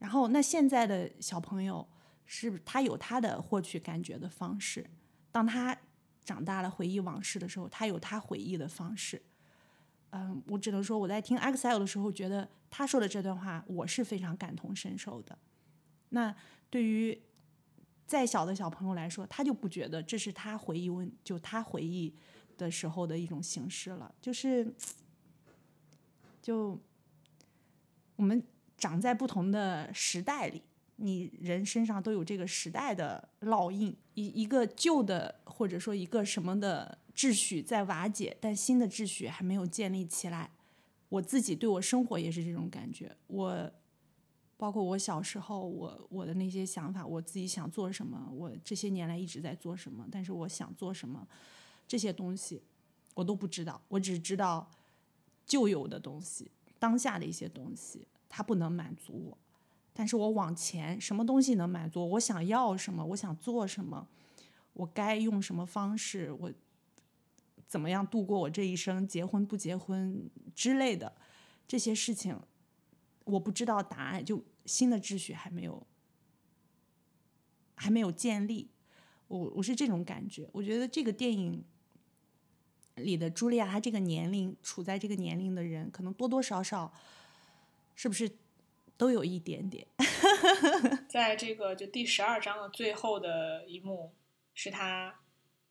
Speaker 3: 然后那现在的小朋友是他有他的获取感觉的方式，当他长大了回忆往事的时候，他有他回忆的方式。嗯，我只能说我在听 Excel 的时候，觉得他说的这段话，我是非常感同身受的。那对于再小的小朋友来说，他就不觉得这是他回忆问，就他回忆的时候的一种形式了。就是，就我们长在不同的时代里，你人身上都有这个时代的烙印。一一个旧的，或者说一个什么的。秩序在瓦解，但新的秩序还没有建立起来。我自己对我生活也是这种感觉。我包括我小时候，我我的那些想法，我自己想做什么，我这些年来一直在做什么，但是我想做什么，这些东西我都不知道。我只知道旧有的东西，当下的一些东西，它不能满足我。但是我往前，什么东西能满足我想要什么？我想做什么？我该用什么方式？我。怎么样度过我这一生？结婚不结婚之类的这些事情，我不知道答案。就新的秩序还没有还没有建立，我我是这种感觉。我觉得这个电影里的茱莉亚，她这个年龄处在这个年龄的人，可能多多少少是不是都有一点点。
Speaker 2: 在这个就第十二章的最后的一幕，是她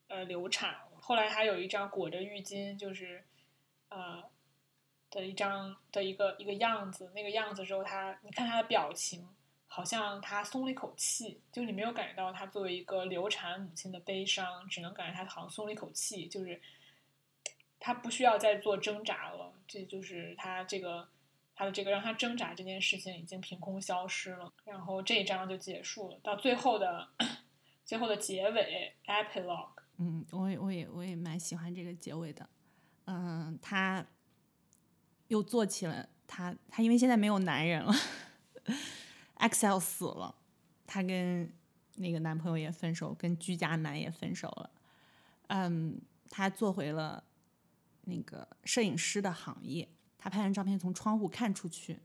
Speaker 2: 呃流产。后来还有一张裹着浴巾，就是，呃，的一张的一个一个样子，那个样子之后，他你看他的表情，好像他松了一口气，就你没有感觉到他作为一个流产母亲的悲伤，只能感觉他好像松了一口气，就是他不需要再做挣扎了，这就是他这个他的这个让他挣扎这件事情已经凭空消失了，然后这一章就结束了，到最后的 最后的结尾 epilogue。
Speaker 3: 嗯，我也我也我也蛮喜欢这个结尾的，嗯，他又做起了他他因为现在没有男人了，Excel 死了，他跟那个男朋友也分手，跟居家男也分手了，嗯，他做回了那个摄影师的行业。他拍完照片从窗户看出去，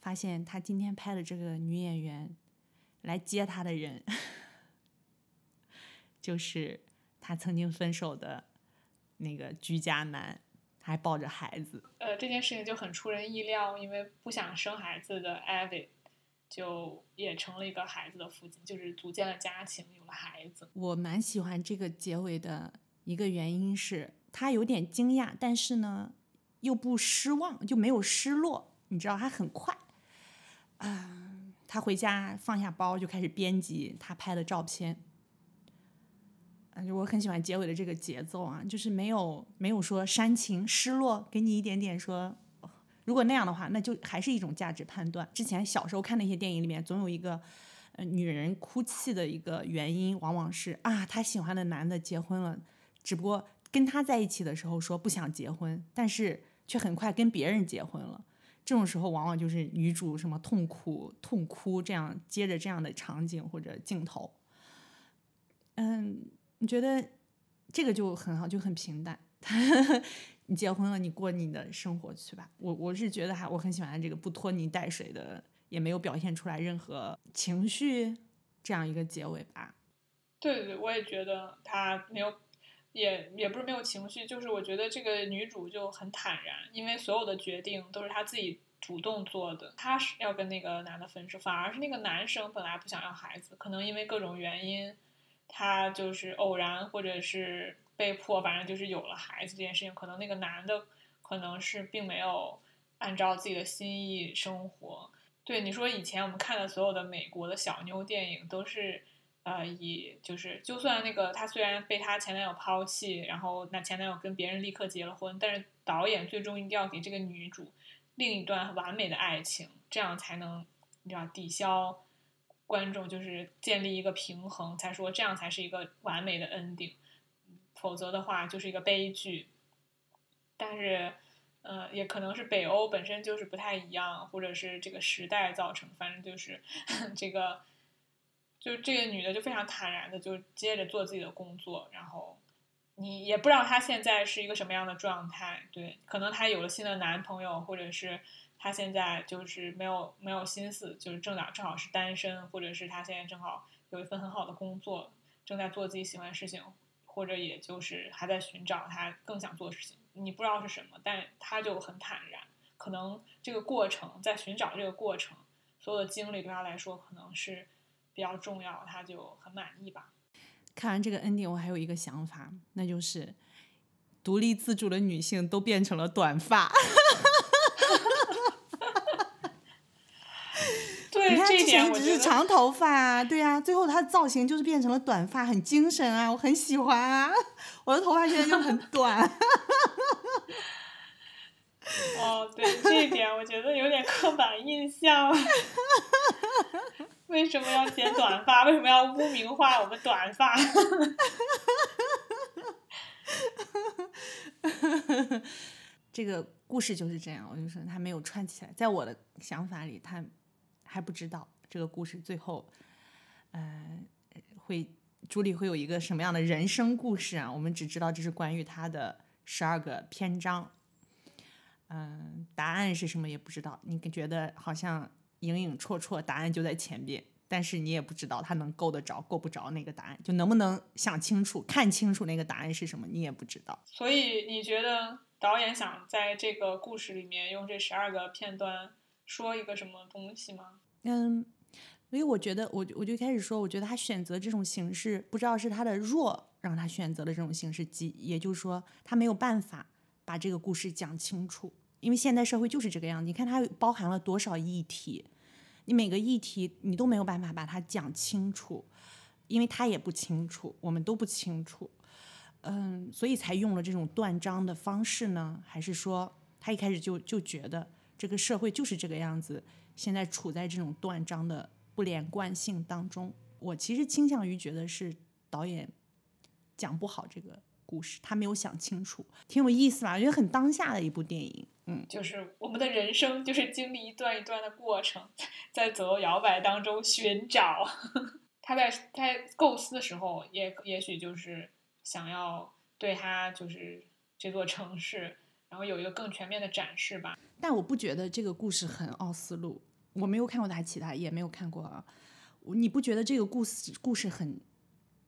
Speaker 3: 发现他今天拍的这个女演员来接他的人，就是他曾经分手的那个居家男，还抱着孩子。
Speaker 2: 呃，这件事情就很出人意料，因为不想生孩子的艾薇，就也成了一个孩子的父亲，就是组建了家庭，有了孩子。
Speaker 3: 我蛮喜欢这个结尾的一个原因是，他有点惊讶，但是呢。又不失望，就没有失落，你知道，他很快，啊，他回家放下包就开始编辑他拍的照片，就，我很喜欢结尾的这个节奏啊，就是没有没有说煽情失落，给你一点点说，如果那样的话，那就还是一种价值判断。之前小时候看那些电影里面，总有一个呃女人哭泣的一个原因，往往是啊，她喜欢的男的结婚了，只不过。跟他在一起的时候说不想结婚，但是却很快跟别人结婚了。这种时候往往就是女主什么痛苦痛哭，这样接着这样的场景或者镜头。嗯，你觉得这个就很好，就很平淡。你结婚了，你过你的生活去吧。我我是觉得还我很喜欢这个不拖泥带水的，也没有表现出来任何情绪这样一个结尾吧。
Speaker 2: 对对对，我也觉得他没有。也也不是没有情绪，就是我觉得这个女主就很坦然，因为所有的决定都是她自己主动做的。她是要跟那个男的分手，反而是那个男生本来不想要孩子，可能因为各种原因，他就是偶然或者是被迫，反正就是有了孩子这件事情。可能那个男的可能是并没有按照自己的心意生活。对你说，以前我们看的所有的美国的小妞电影都是。呃，以就是，就算那个她虽然被她前男友抛弃，然后那前男友跟别人立刻结了婚，但是导演最终一定要给这个女主另一段完美的爱情，这样才能你知道抵消观众，就是建立一个平衡，才说这样才是一个完美的 ending，否则的话就是一个悲剧。但是，呃，也可能是北欧本身就是不太一样，或者是这个时代造成，反正就是 这个。就这个女的就非常坦然的就接着做自己的工作，然后你也不知道她现在是一个什么样的状态，对，可能她有了新的男朋友，或者是他现在就是没有没有心思，就是正好正好是单身，或者是他现在正好有一份很好的工作，正在做自己喜欢的事情，或者也就是还在寻找他更想做的事情，你不知道是什么，但他就很坦然，可能这个过程在寻找这个过程，所有的经历对他来说可能是。比较重要，他就很满意吧。
Speaker 3: 看完这个 ending，我还有一个想法，那就是独立自主的女性都变成了短发。
Speaker 2: 对，
Speaker 3: 你看之前
Speaker 2: 一
Speaker 3: 直是长头发啊，对啊，最后她的造型就是变成了短发，很精神啊，我很喜欢啊。我的头发现在就很短。
Speaker 2: 哦，对，这一点我觉得有点刻板印象。为什么要剪短发？为什么要污名化我们短发？
Speaker 3: 这个故事就是这样，我就说他没有串起来。在我的想法里，他还不知道这个故事最后，呃，会朱莉会有一个什么样的人生故事啊？我们只知道这是关于她的十二个篇章，嗯，答案是什么也不知道。你觉得好像？影影绰绰，答案就在前边，但是你也不知道他能够得着够不着那个答案，就能不能想清楚、看清楚那个答案是什么，你也不知道。
Speaker 2: 所以你觉得导演想在这个故事里面用这十二个片段说一个什么东西吗？
Speaker 3: 嗯，所以我觉得，我我就开始说，我觉得他选择这种形式，不知道是他的弱让他选择了这种形式，即也就是说，他没有办法把这个故事讲清楚。因为现代社会就是这个样子，你看它包含了多少议题，你每个议题你都没有办法把它讲清楚，因为他也不清楚，我们都不清楚，嗯，所以才用了这种断章的方式呢？还是说他一开始就就觉得这个社会就是这个样子，现在处在这种断章的不连贯性当中？我其实倾向于觉得是导演讲不好这个故事，他没有想清楚，挺有意思吧？我觉得很当下的一部电影。嗯
Speaker 2: 就是我们的人生就是经历一段一段的过程，在左右摇摆当中寻找。他在他在构思的时候也，也许就是想要对他就是这座城市，然后有一个更全面的展示吧。
Speaker 3: 但我不觉得这个故事很奥斯陆，我没有看过他其他，也没有看过啊。你不觉得这个故事故事很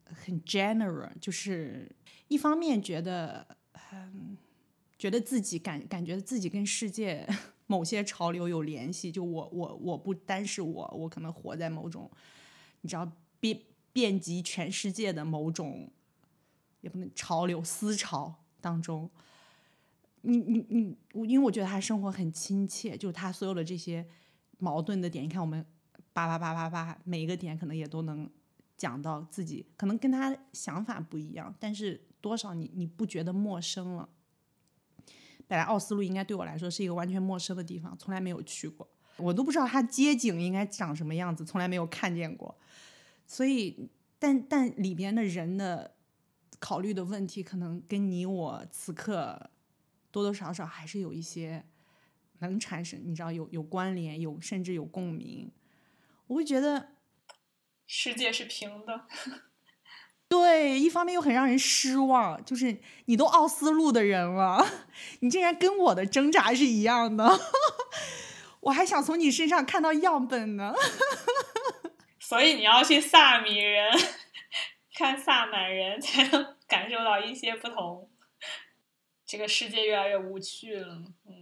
Speaker 3: 很 general？就是一方面觉得，嗯，觉得自己感感觉自己跟世界 某些潮流有联系，就我我我不单是我，我可能活在某种你知道遍遍及全世界的某种也不能潮流思潮当中。你你你，我因为我觉得他生活很亲切，就他所有的这些矛盾的点，你看我们叭叭叭叭叭，每一个点可能也都能讲到自己，可能跟他想法不一样，但是多少你你不觉得陌生了？本来奥斯陆应该对我来说是一个完全陌生的地方，从来没有去过，我都不知道它街景应该长什么样子，从来没有看见过。所以，但但里边的人的考虑的问题，可能跟你我此刻多多少少还是有一些能产生，你知道有有关联，有甚至有共鸣。我会觉得，
Speaker 2: 世界是平的，
Speaker 3: 对，一方面又很让人失望，就是你都奥斯陆的人了，你竟然跟我的挣扎是一样的，我还想从你身上看到样本呢。
Speaker 2: 所以你要去萨米人看萨满人，才能感受到一些不同。这个世界越来越无趣了，嗯，嗯，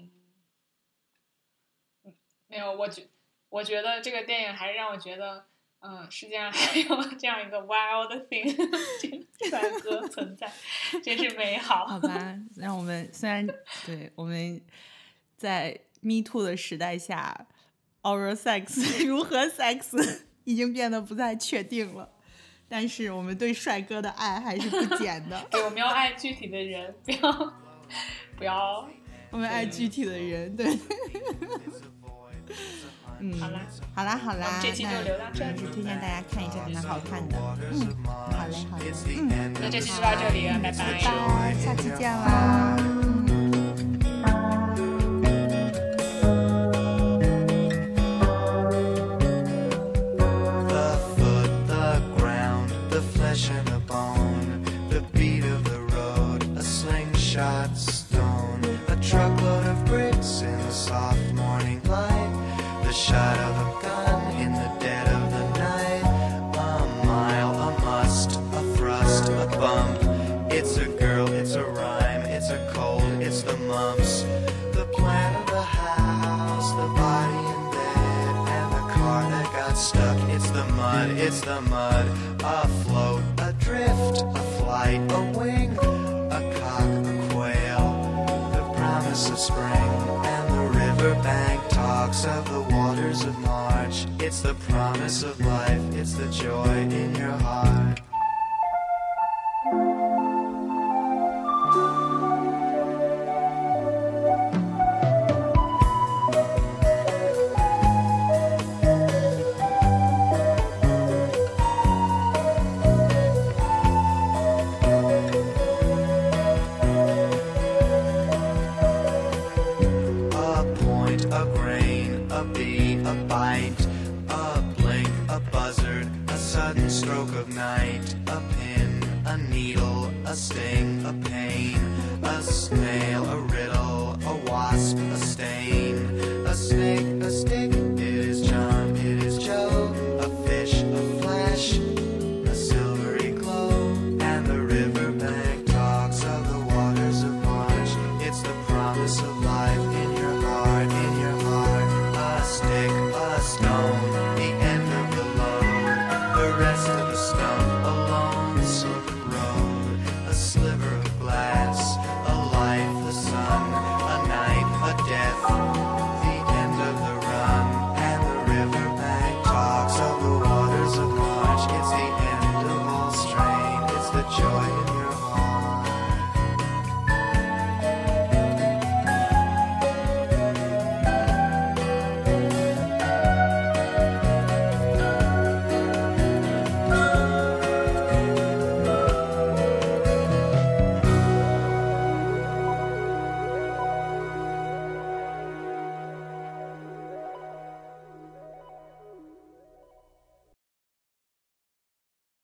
Speaker 2: 没有，我觉我觉得这个电影还是让我觉得，嗯，世界上还有这样一个 wild thing 这帅哥存在，真是美好。
Speaker 3: 好吧，让我们虽然对我们在 Me Too 的时代下，oral sex 如何 sex 已经变得不再确定了，但是我们对帅哥的爱还是不减的。
Speaker 2: 对，我们要爱具体的人，不要不要。
Speaker 3: 我们爱具体的人，对。嗯，
Speaker 2: 好啦，
Speaker 3: 好啦，好啦，
Speaker 2: 这期就聊到这
Speaker 3: 推荐大家看一下，还蛮好看的。嗯，好嘞，好嘞，嗯，
Speaker 2: 那这期就到这里了，拜拜。
Speaker 3: 拜，下期见啦。